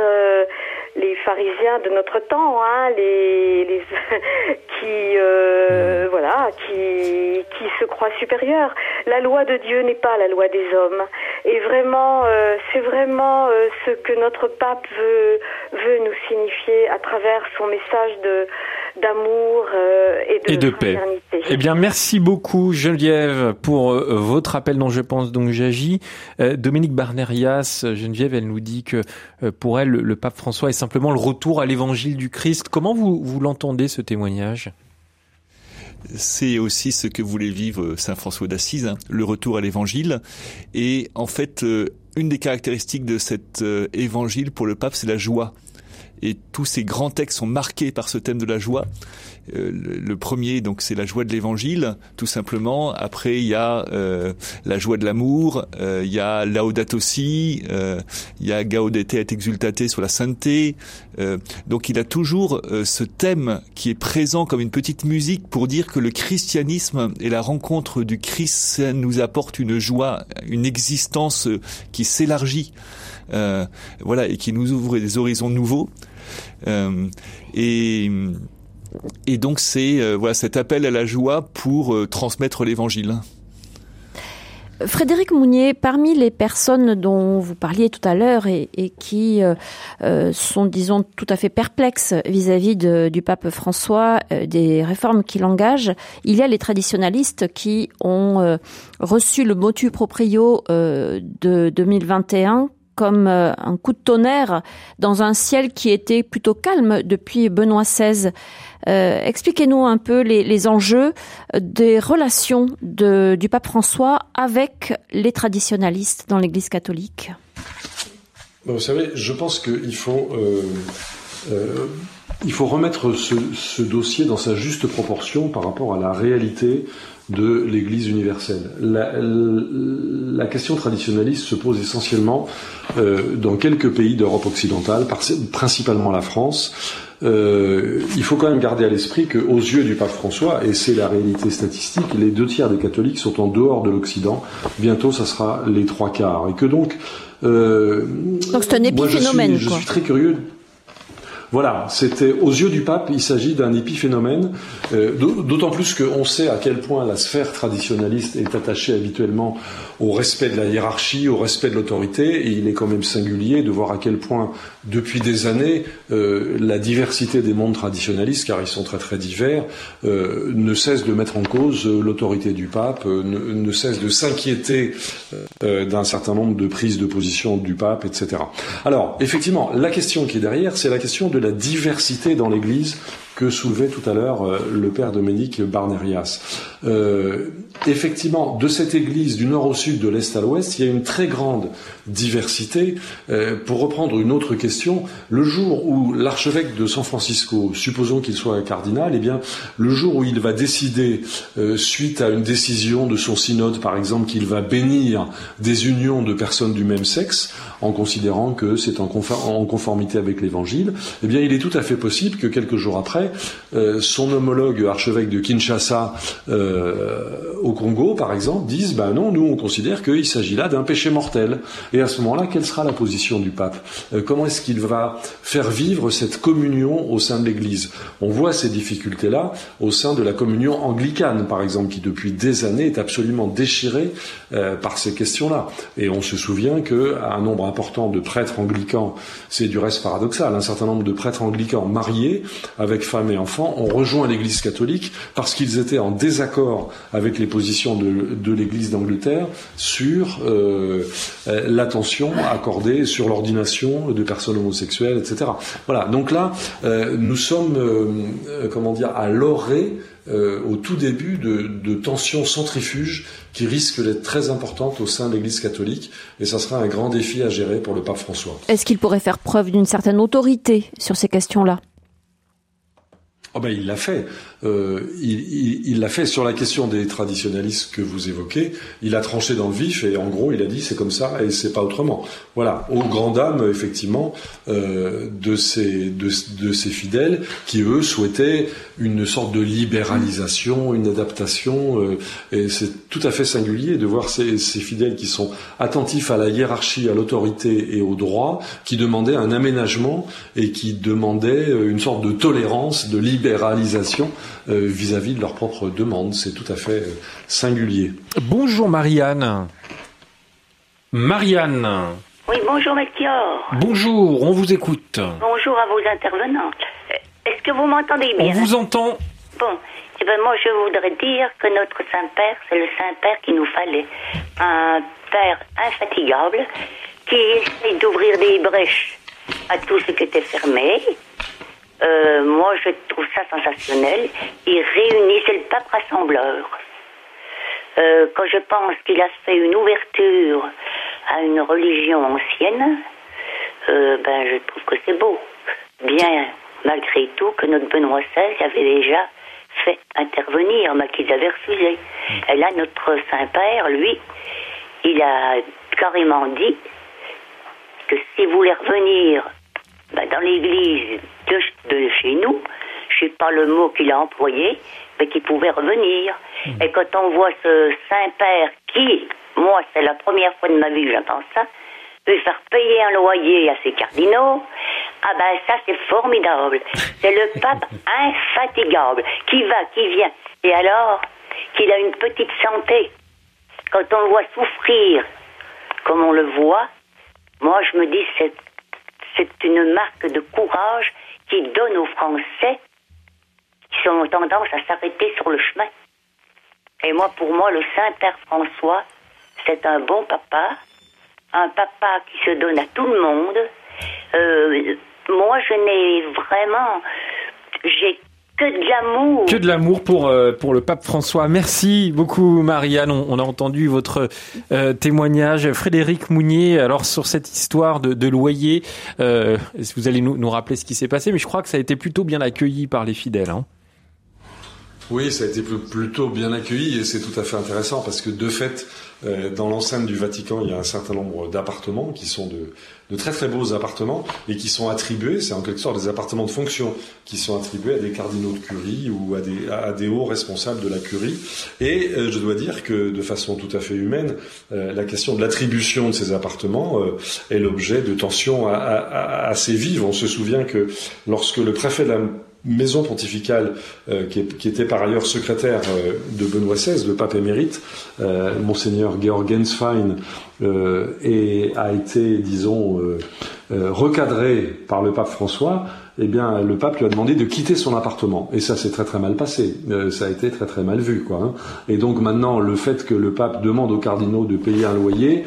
les pharisiens de notre temps, hein, les, les qui euh, voilà, qui qui se croient supérieurs. La loi de Dieu n'est pas la loi des hommes, et vraiment, euh, c'est vraiment ce que notre pape veut veut nous signifier à travers son message de d'amour et de, paix. Eh bien, merci beaucoup Geneviève pour votre appel dont je pense donc j'agis. Dominique Barnerias, Geneviève, elle nous dit que euh, pour elle, le pape François est simplement le retour à l'évangile du Christ. Comment vous, vous l'entendez, ce témoignage? C'est aussi ce que voulait vivre Saint François d'Assise, hein, le retour à l'évangile. Et en fait, euh, une des caractéristiques de cet euh, évangile pour le pape, c'est la joie et tous ces grands textes sont marqués par ce thème de la joie. Euh, le, premier, donc, c'est la joie de l'Évangile, tout simplement. Après, il y a euh, la joie de l'amour, euh, il y a Laudato aussi, il y a Gaudete et Exultate sur la sainteté. donc, il a toujours ce thème qui est présent comme une petite musique pour dire que le christianisme et la rencontre du Christ nous apporte une joie, une existence qui s'élargit. voilà et qui nous ouvre des horizons nouveaux. Euh, et, donc c'est euh, voilà cet appel à la joie pour euh, transmettre l'évangile. Frédéric Mounier, parmi les personnes dont vous parliez tout à l'heure et, qui sont, disons, tout à fait perplexes vis-à-vis du pape François, des réformes qu'il engage, il y a les traditionalistes qui ont reçu le motu proprio de 2021 comme euh, un coup de tonnerre dans un ciel qui était plutôt calme depuis Benoît XVI. Euh, expliquez-nous un peu les, enjeux des relations du pape François avec les traditionalistes dans l'Église catholique. Vous savez, je pense qu'il faut euh, remettre ce, dossier dans sa juste proportion par rapport à la réalité de l'Église universelle. La, la, question traditionnaliste se pose essentiellement euh, dans quelques pays d'Europe occidentale, principalement la France. Euh, il faut quand même garder à l'esprit qu'aux yeux du pape François, et c'est la réalité statistique, les deux tiers des catholiques sont en dehors de l'Occident. Bientôt, ça sera les trois quarts, et que donc. Euh, donc c'est un épiphénomène. je suis très curieux voilà, c'était aux yeux du pape, il s'agit d'un épiphénomène, euh, d'autant plus qu'on sait à quel point la sphère traditionnaliste est attachée habituellement au respect de la hiérarchie, au respect de l'autorité, et il est quand même singulier de voir à quel point, depuis des années, euh, la diversité des mondes traditionnalistes, car ils sont très très divers, euh, ne cesse de mettre en cause l'autorité du pape, ne, ne, cesse de s'inquiéter d'un certain nombre de prises de position du pape, etc. Alors, effectivement, la question qui est derrière, c'est la question de la diversité dans l'Église que soulevait tout à l'heure euh, le père Dominique Barnerias. Euh, effectivement, de cette Église du nord au sud, de l'est à l'ouest, il y a une très grande diversité. Euh, pour reprendre une autre question, le jour où l'archevêque de San Francisco, supposons qu'il soit cardinal, eh bien, le jour où il va décider, suite à une décision de son synode, par exemple, qu'il va bénir des unions de personnes du même sexe, en considérant que c'est en, conformité avec l'Évangile, eh bien, il est tout à fait possible que quelques jours après, après, son homologue archevêque de Kinshasa au Congo, par exemple, disent ben non, nous on considère qu'il s'agit là d'un péché mortel. Et à ce moment-là, quelle sera la position du pape? Comment est-ce qu'il va faire vivre cette communion au sein de l'Église? On voit ces difficultés-là au sein de la communion anglicane, par exemple, qui depuis des années est absolument déchirée par ces questions-là. Et on se souvient qu'un nombre important de prêtres anglicans, c'est du reste paradoxal, un certain nombre de prêtres anglicans mariés avec femmes et enfants ont rejoint l'Église catholique parce qu'ils étaient en désaccord avec les positions de, l'Église d'Angleterre sur euh, l'attention accordée sur l'ordination de personnes homosexuelles, etc. Voilà. Donc là, euh, nous sommes, euh, comment dire, à l'orée euh, au tout début de, de, tensions centrifuges qui risquent d'être très importantes au sein de l'Église catholique, et ça sera un grand défi à gérer pour le pape François. Est-ce qu'il pourrait faire preuve d'une certaine autorité sur ces questions-là? Oh ben il l'a fait. Euh, il l'a fait sur la question des traditionnalistes que vous évoquez. Il a tranché dans le vif et en gros il a dit c'est comme ça et c'est pas autrement. Voilà, aux grandes dames effectivement euh, de ces de, de, ces fidèles qui eux souhaitaient une sorte de libéralisation, une adaptation euh, et c'est tout à fait singulier de voir ces, ces fidèles qui sont attentifs à la hiérarchie, à l'autorité et au droit, qui demandaient un aménagement et qui demandaient une sorte de tolérance, de libéralisation euh, vis-à-vis de leurs propres demandes. C'est tout à fait euh, singulier. Bonjour Marianne. Marianne. Oui, bonjour Melchior. Bonjour, on vous écoute. Bonjour à vos intervenants. Est-ce que vous m'entendez bien? On vous entend. Bon, eh ben moi je voudrais dire que notre Saint-Père, c'est le Saint-Père qu'il nous fallait. Un Père infatigable qui essaye d'ouvrir des brèches à tout ce qui était fermé, euh, moi, je trouve ça sensationnel. Il réunit, c'est le pape rassembleur. Euh, quand je pense qu'il a fait une ouverture à une religion ancienne, euh, ben, je trouve que c'est beau. Bien, malgré tout, que notre Benoît XVI avait déjà fait intervenir, mais qu'ils avaient refusé. Et là, notre Saint-Père, lui, il a carrément dit que s'il voulait revenir ben, dans l'église de, chez nous, je sais pas le mot qu'il a employé, mais qui pouvait revenir. Hmm. Et quand on voit ce Saint-Père qui, moi, c'est la première fois de ma vie que j'entends ça, peut faire payer un loyer à ses cardinaux, ah ben ça c'est formidable. C'est le pape infatigable qui va, qui vient. Et alors qu'il a une petite santé. Quand on le voit souffrir, comme on le voit, moi je me dis c'est c'est une marque de courage qui donne aux Français qui ont tendance à s'arrêter sur le chemin. Et moi, pour moi, le Saint-Père François, c'est un bon papa, un papa qui se donne à tout le monde. Euh, moi, je n'ai vraiment, j'ai que de l'amour. Que de l'amour pour, euh, pour le pape François. Merci beaucoup, Marianne. On, a entendu votre euh, témoignage. Frédéric Mounier, alors sur cette histoire de, de loyer, euh, vous allez nous, nous rappeler ce qui s'est passé, mais je crois que ça a été plutôt bien accueilli par les fidèles. Hein. Oui, ça a été plutôt bien accueilli et c'est tout à fait intéressant parce que de fait, euh, dans l'enceinte du Vatican, il y a un certain nombre d'appartements qui sont de, de, très très beaux appartements et qui sont attribués, c'est en quelque sorte des appartements de fonction, qui sont attribués à des cardinaux de curie ou à des, à des hauts responsables de la curie. Et euh, je dois dire que de façon tout à fait humaine, euh, la question de l'attribution de ces appartements est l'objet de tensions assez vives. On se souvient que lorsque le préfet de la maison pontificale, euh, qui, était par ailleurs secrétaire euh, de Benoît XVI, le pape émérite, euh, monseigneur Georg Gensfein, et a été, disons, recadré par le pape François, eh bien, le pape lui a demandé de quitter son appartement. Et ça s'est très très mal passé. Euh, ça a été très très mal vu, quoi. Hein. Et donc maintenant, le fait que le pape demande aux cardinaux de payer un loyer,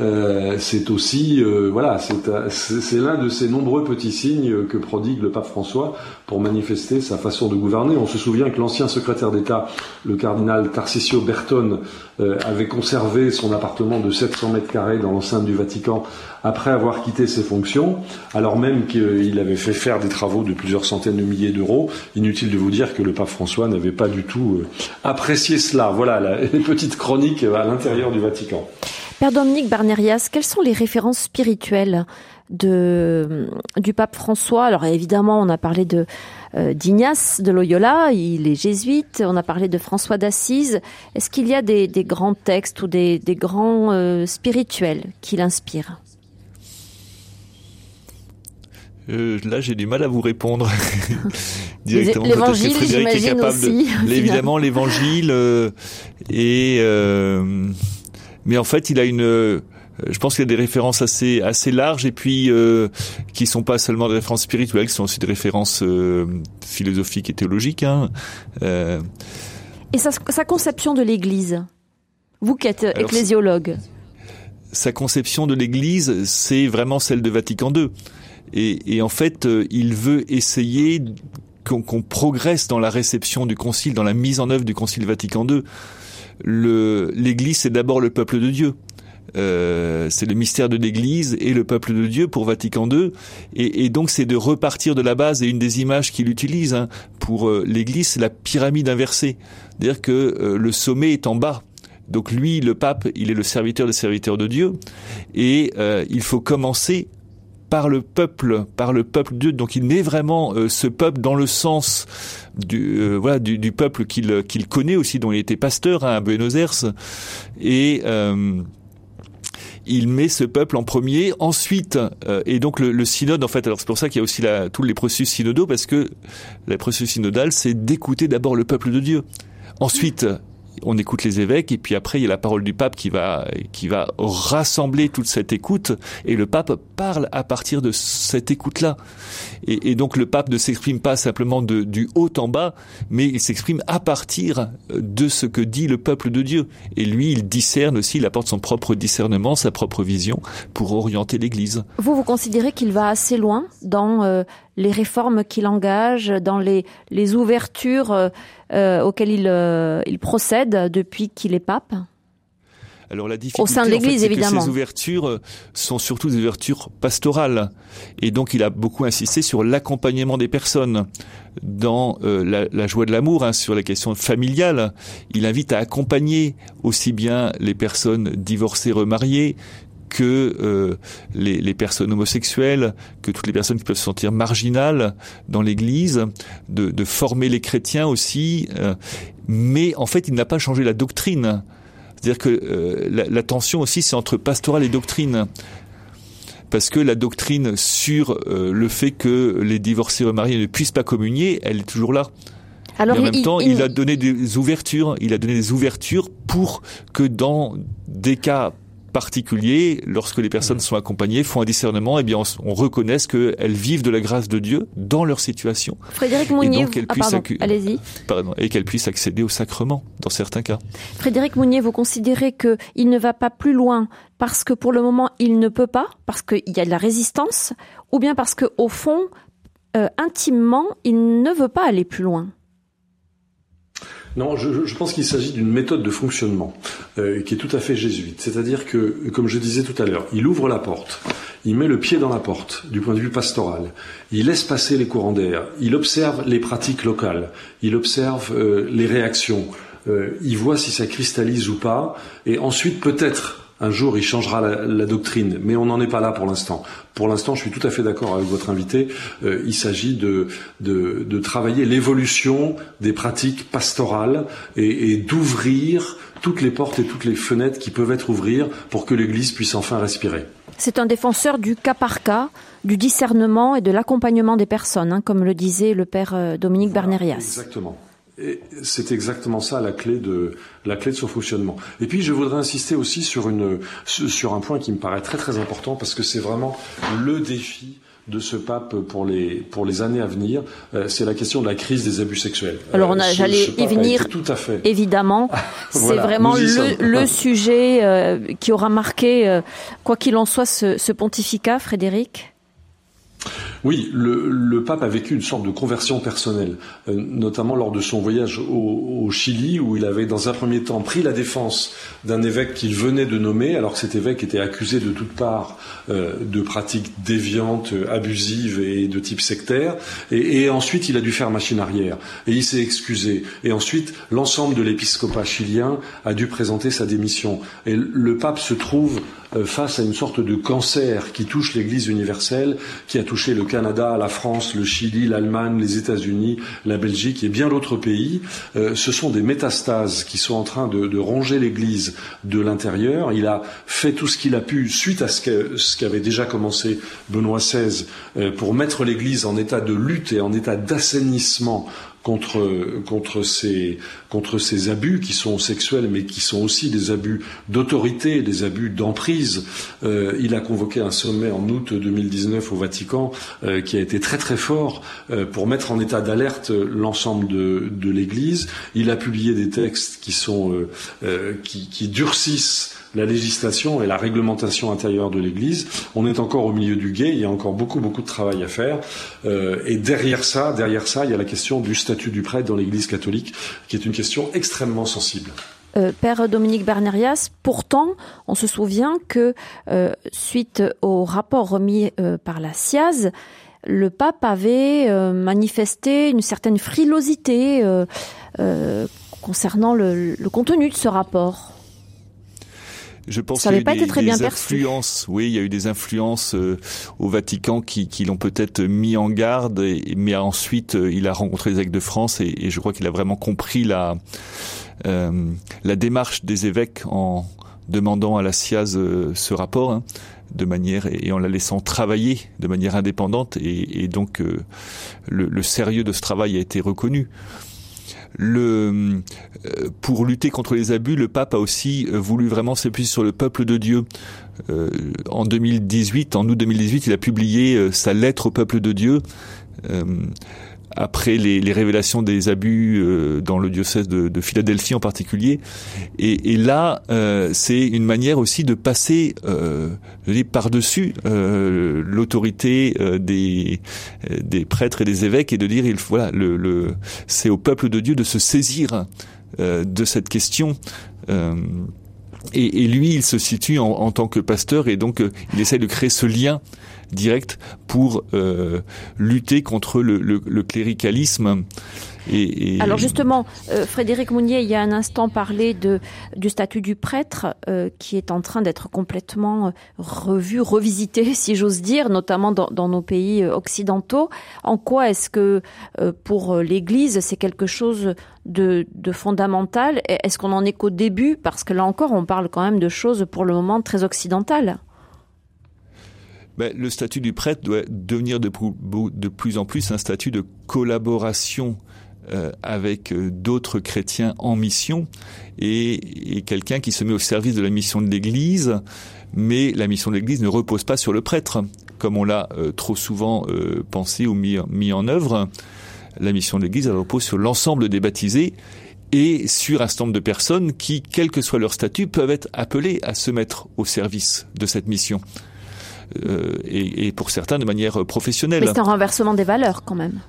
euh, c'est aussi, euh, voilà, c'est l'un de ces nombreux petits signes que prodigue le pape François pour manifester sa façon de gouverner. On se souvient que l'ancien secrétaire d'État, le cardinal Tarcisio Bertone, avait conservé son appartement de 700 mètres carrés dans l'enceinte du Vatican après avoir quitté ses fonctions, alors même qu'il avait fait faire des travaux de plusieurs centaines de milliers d'euros. Inutile de vous dire que le pape François n'avait pas du tout euh, apprécié cela. Voilà les petites chroniques à l'intérieur du Vatican. Père Dominique Barnerias, quelles sont les références spirituelles de, du pape François? Alors évidemment, on a parlé de euh, d'Ignace de Loyola, il est jésuite, on a parlé de François d'Assise. Est-ce qu'il y a des, des, grands textes ou des, des grands euh, spirituels qui l'inspirent? Euh, là, j'ai du mal à vous répondre directement. L'évangile, j'imagine aussi. évidemment, l'évangile et mais en fait, il a une euh, je pense qu'il y a des références assez assez larges et puis euh, qui sont pas seulement des références spirituelles, qui sont aussi des références euh, philosophiques et théologiques. Hein. Euh. Et sa, sa, conception de l'Église, vous qui êtes ecclésiologue. Sa conception de l'Église, c'est vraiment celle de Vatican II. Et, et en fait, euh, il veut essayer qu'on progresse dans la réception du Concile, dans la mise en œuvre du Concile Vatican II. L'Église, c'est d'abord le peuple de Dieu. Euh, c'est le mystère de l'Église et le peuple de Dieu pour Vatican II. Et, et donc c'est de repartir de la base. Et une des images qu'il utilise hein, pour euh, l'Église, c'est la pyramide inversée. C'est-à-dire que euh, le sommet est en bas. Donc lui, le pape, il est le serviteur des serviteurs de Dieu. Et euh, il faut commencer par le peuple, par le peuple Dieu. Donc il met vraiment euh, ce peuple dans le sens du euh, voilà du, peuple qu'il qu'il connaît aussi, dont il était pasteur hein, à Buenos Aires. Et euh, il met ce peuple en premier. Ensuite, et donc le, synode, en fait, alors c'est pour ça qu'il y a aussi tous les processus synodaux, parce que le processus synodal, c'est d'écouter d'abord le peuple de Dieu. Ensuite, on écoute les évêques et puis après il y a la parole du pape qui va qui va rassembler toute cette écoute et le pape parle à partir de cette écoute là et, donc le pape ne s'exprime pas simplement de, du haut en bas mais il s'exprime à partir de ce que dit le peuple de Dieu et lui il discerne aussi il apporte son propre discernement sa propre vision pour orienter l'Église. Vous vous considérez qu'il va assez loin dans euh, les réformes qu'il engage, dans les, les ouvertures euh, euh, auxquelles il, euh, il procède depuis qu'il est pape alors la difficulté, au sein de l'Église, en fait, évidemment. Que ces ouvertures euh, sont surtout des ouvertures pastorales, et donc il a beaucoup insisté sur l'accompagnement des personnes dans euh, la, la, joie de l'amour, hein, sur la question familiale. Il invite à accompagner aussi bien les personnes divorcées, remariées, que euh, les, les, personnes homosexuelles, que toutes les personnes qui peuvent se sentir marginales dans l'Église, de, de, former les chrétiens aussi. Euh, mais en fait, il n'a pas changé la doctrine. C'est-à-dire que euh, la, la, tension aussi, c'est entre pastoral et doctrine. Parce que la doctrine sur euh, le fait que les divorcés remariés ne puissent pas communier, elle est toujours là. Alors, Mais en même il, temps, il... il a donné des ouvertures. Il a donné des ouvertures pour que dans des cas particulier, lorsque les personnes sont accompagnées, font un discernement, et eh bien on, on reconnaisse qu'elles vivent de la grâce de Dieu dans leur situation. Frédéric Mounier, et, donc, ah, pardon, allez-y. Et qu'elles puissent accéder au sacrement dans certains cas. Frédéric Mounier, vous considérez qu'il ne va pas plus loin parce que pour le moment il ne peut pas, parce qu'il y a de la résistance, ou bien parce que au fond, euh, intimement, il ne veut pas aller plus loin? Non, je, pense qu'il s'agit d'une méthode de fonctionnement euh, qui est tout à fait jésuite. C'est-à-dire que, comme je disais tout à l'heure, il ouvre la porte, il met le pied dans la porte du point de vue pastoral, il laisse passer les courants d'air, il observe les pratiques locales, il observe euh, les réactions, euh, il voit si ça cristallise ou pas, et ensuite peut-être un jour, il changera la, la doctrine, mais on n'en est pas là pour l'instant. Pour l'instant, je suis tout à fait d'accord avec votre invité. Euh, il s'agit de, de, de, travailler l'évolution des pratiques pastorales et, et d'ouvrir toutes les portes et toutes les fenêtres qui peuvent être ouvrir pour que l'Église puisse enfin respirer. C'est un défenseur du cas par cas, du discernement et de l'accompagnement des personnes, hein, comme le disait le père euh, Dominique voilà, Bernerias. Exactement. C'est exactement ça la clé de la clé de son fonctionnement. Et puis je voudrais insister aussi sur une sur un point qui me paraît très très important parce que c'est vraiment le défi de ce pape pour les pour les années à venir, euh, c'est la question de la crise des abus sexuels. Alors on a, euh, j'allais y venir. Tout à fait. Évidemment, voilà, c'est vraiment le, le sujet euh, qui aura marqué, euh, quoi qu'il en soit, ce, ce pontificat, Frédéric. Oui, le, le, pape a vécu une sorte de conversion personnelle, euh, notamment lors de son voyage au, au, Chili, où il avait dans un premier temps pris la défense d'un évêque qu'il venait de nommer, alors que cet évêque était accusé de toutes parts euh, de pratiques déviantes, abusives et de type sectaire. Et, et, ensuite, il a dû faire machine arrière. Et il s'est excusé. Et ensuite, l'ensemble de l'épiscopat chilien a dû présenter sa démission. Et le pape se trouve euh, face à une sorte de cancer qui touche l'Église universelle, qui a touché le Canada, la France, le Chili, l'Allemagne, les États-Unis, la Belgique et bien d'autres pays. Euh, ce sont des métastases qui sont en train de, de ronger l'Église de l'intérieur. Il a fait tout ce qu'il a pu suite à ce qu'avait déjà commencé Benoît XVI euh, pour mettre l'Église en état de lutte et en état d'assainissement contre, contre, ces, contre ces abus qui sont sexuels, mais qui sont aussi des abus d'autorité, des abus d'emprise. Euh, il a convoqué un sommet en août 2019 au Vatican euh, qui a été très très fort euh, pour mettre en état d'alerte l'ensemble de, de l'Église. Il a publié des textes qui sont euh, qui, qui durcissent la législation et la réglementation intérieure de l'Église. On est encore au milieu du guet, il y a encore beaucoup beaucoup de travail à faire. Euh, et derrière ça, derrière ça, il y a la question du statut du prêtre dans l'Église catholique, qui est une question extrêmement sensible. Euh, Père Dominique Bernerias, pourtant, on se souvient que euh, suite au rapport remis euh, par la SIAZ, le pape avait euh, manifesté une certaine frilosité euh, concernant le, le contenu de ce rapport. Je pense qu'il y a eu des, des influences. Perçu. Oui, il y a eu des influences euh, au Vatican qui, qui l'ont peut-être mis en garde, et, mais ensuite euh, il a rencontré les évêques de France et, et je crois qu'il a vraiment compris la euh, la démarche des évêques en demandant à la SIAZ euh, ce rapport. Hein, de manière et en la laissant travailler de manière indépendante et, et donc euh, le, le, sérieux de ce travail a été reconnu. Le, euh, pour lutter contre les abus, le pape a aussi euh, voulu vraiment s'appuyer sur le peuple de Dieu. Euh, en 2018, en août 2018, il a publié euh, sa lettre au peuple de Dieu. Après les, les, révélations des abus euh, dans le diocèse de, de, Philadelphie en particulier. Et, et là, euh, c'est une manière aussi de passer, euh, par-dessus euh, l'autorité euh, des, des prêtres et des évêques et de dire, il, voilà, le, le, c'est au peuple de Dieu de se saisir de cette question. Et, et, lui, il se situe en, en, tant que pasteur et donc il essaie de créer ce lien direct pour euh, lutter contre le, cléricalisme. Alors justement, euh, Frédéric Mounier, il y a un instant parlé de, du statut du prêtre euh, qui est en train d'être complètement revu, revisité, si j'ose dire, notamment dans, nos pays occidentaux. En quoi est-ce que pour l'Église, c'est quelque chose de, de fondamental? Est-ce qu'on en est qu'au début? Parce que là encore, on parle quand même de choses pour le moment très occidentales. Ben, le statut du prêtre doit devenir de, plus en plus un statut de collaboration euh, avec euh, d'autres chrétiens en mission et, quelqu'un qui se met au service de la mission de l'Église, mais la mission de l'Église ne repose pas sur le prêtre, comme on l'a euh, trop souvent euh, pensé ou mis, mis en œuvre. La mission de l'Église repose sur l'ensemble des baptisés et sur un certain nombre de personnes qui, quel que soit leur statut, peuvent être appelées à se mettre au service de cette mission et, et, pour certains de manière professionnelle. Mais c'est un renversement des valeurs quand même.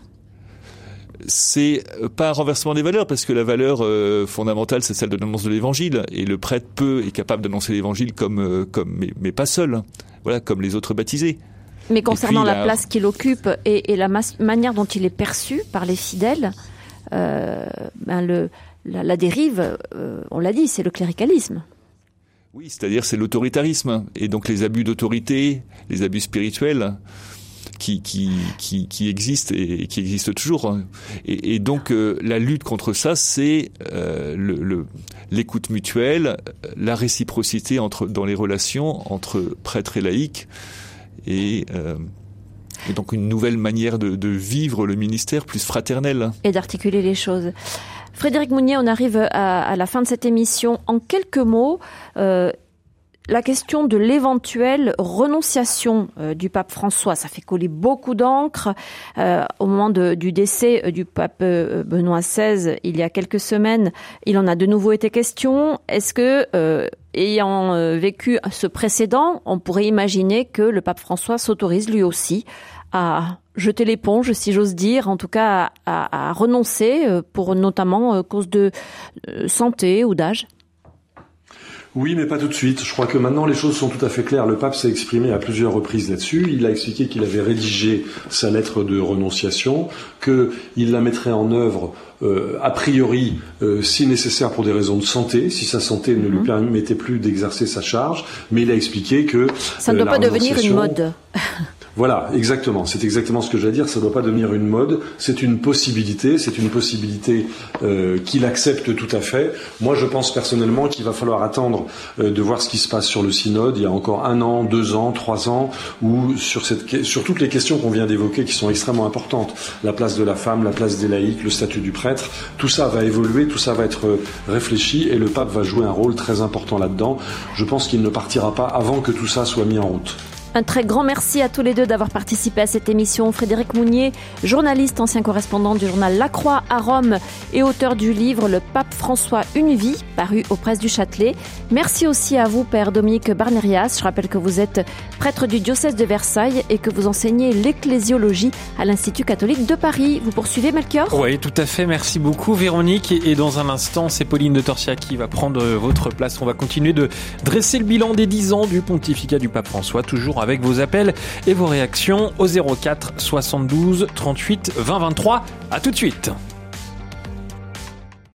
C'est pas un renversement des valeurs parce que la valeur euh, fondamentale c'est celle de l'annonce de l'évangile et le prêtre peut est capable d'annoncer l'évangile comme euh, comme mais, mais, pas seul voilà comme les autres baptisés. Mais concernant puis, la, la place qu'il occupe et, et la manière dont il est perçu par les fidèles, euh, ben le, la, la dérive, euh, on l'a dit, c'est le cléricalisme. Oui, c'est-à-dire c'est l'autoritarisme et donc les abus d'autorité, les abus spirituels qui, qui, qui, qui existent et qui existent toujours. Et, et donc euh, la lutte contre ça, c'est euh, l'écoute le, mutuelle, la réciprocité entre, dans les relations entre prêtres et laïcs et euh, et donc une nouvelle manière de, de, vivre le ministère plus fraternel. Et d'articuler les choses. Frédéric Mounier, on arrive à, la fin de cette émission. En quelques mots, euh, la question de l'éventuelle renonciation euh, du pape François, ça fait coller beaucoup d'encre. Euh, au moment du décès du pape Benoît XVI, il y a quelques semaines, il en a de nouveau été question. Est-ce que, ayant vécu ce précédent, on pourrait imaginer que le pape François s'autorise lui aussi à jeter l'éponge, si j'ose dire, en tout cas à, renoncer pour notamment cause de santé ou d'âge oui, mais pas tout de suite. Je crois que maintenant les choses sont tout à fait claires. Le pape s'est exprimé à plusieurs reprises là-dessus. Il a expliqué qu'il avait rédigé sa lettre de renonciation, qu'il la mettrait en œuvre euh, a priori euh, si nécessaire pour des raisons de santé, si sa santé ne lui mhm. permettait plus d'exercer sa charge, mais il a expliqué que ça ne doit pas devenir une mode. Voilà, exactement. C'est exactement ce que j'allais dire. Ça ne doit pas devenir une mode. C'est une possibilité. C'est une possibilité euh, qu'il accepte tout à fait. Moi, je pense personnellement qu'il va falloir attendre euh, de voir ce qui se passe sur le synode. Il y a encore un an, deux ans, trois ans, où sur, sur toutes les questions qu'on vient d'évoquer, qui sont extrêmement importantes, la place de la femme, la place des laïcs, le statut du prêtre, tout ça va évoluer, tout ça va être euh, réfléchi, et le pape va jouer un rôle très important là-dedans. Je pense qu'il ne partira pas avant que tout ça soit mis en route. Un très grand merci à tous les deux d'avoir participé à cette émission. Frédéric Mounier, journaliste, ancien correspondant du journal La Croix à Rome et auteur du livre Le Pape François Une vie, paru aux presses du Châtelet. Merci aussi à vous, Père Dominique Barnerias. Je rappelle que vous êtes prêtre du diocèse de Versailles et que vous enseignez l'ecclésiologie à l'Institut catholique de Paris. Vous poursuivez, Melchior? Oui, tout à fait. Merci beaucoup, Véronique. Et dans un instant, c'est Pauline de Torsia qui va prendre votre place. On va continuer de dresser le bilan des 10 ans du pontificat du pape François, toujours avec vos appels et vos réactions au 04 72 38 20 23. À tout de suite.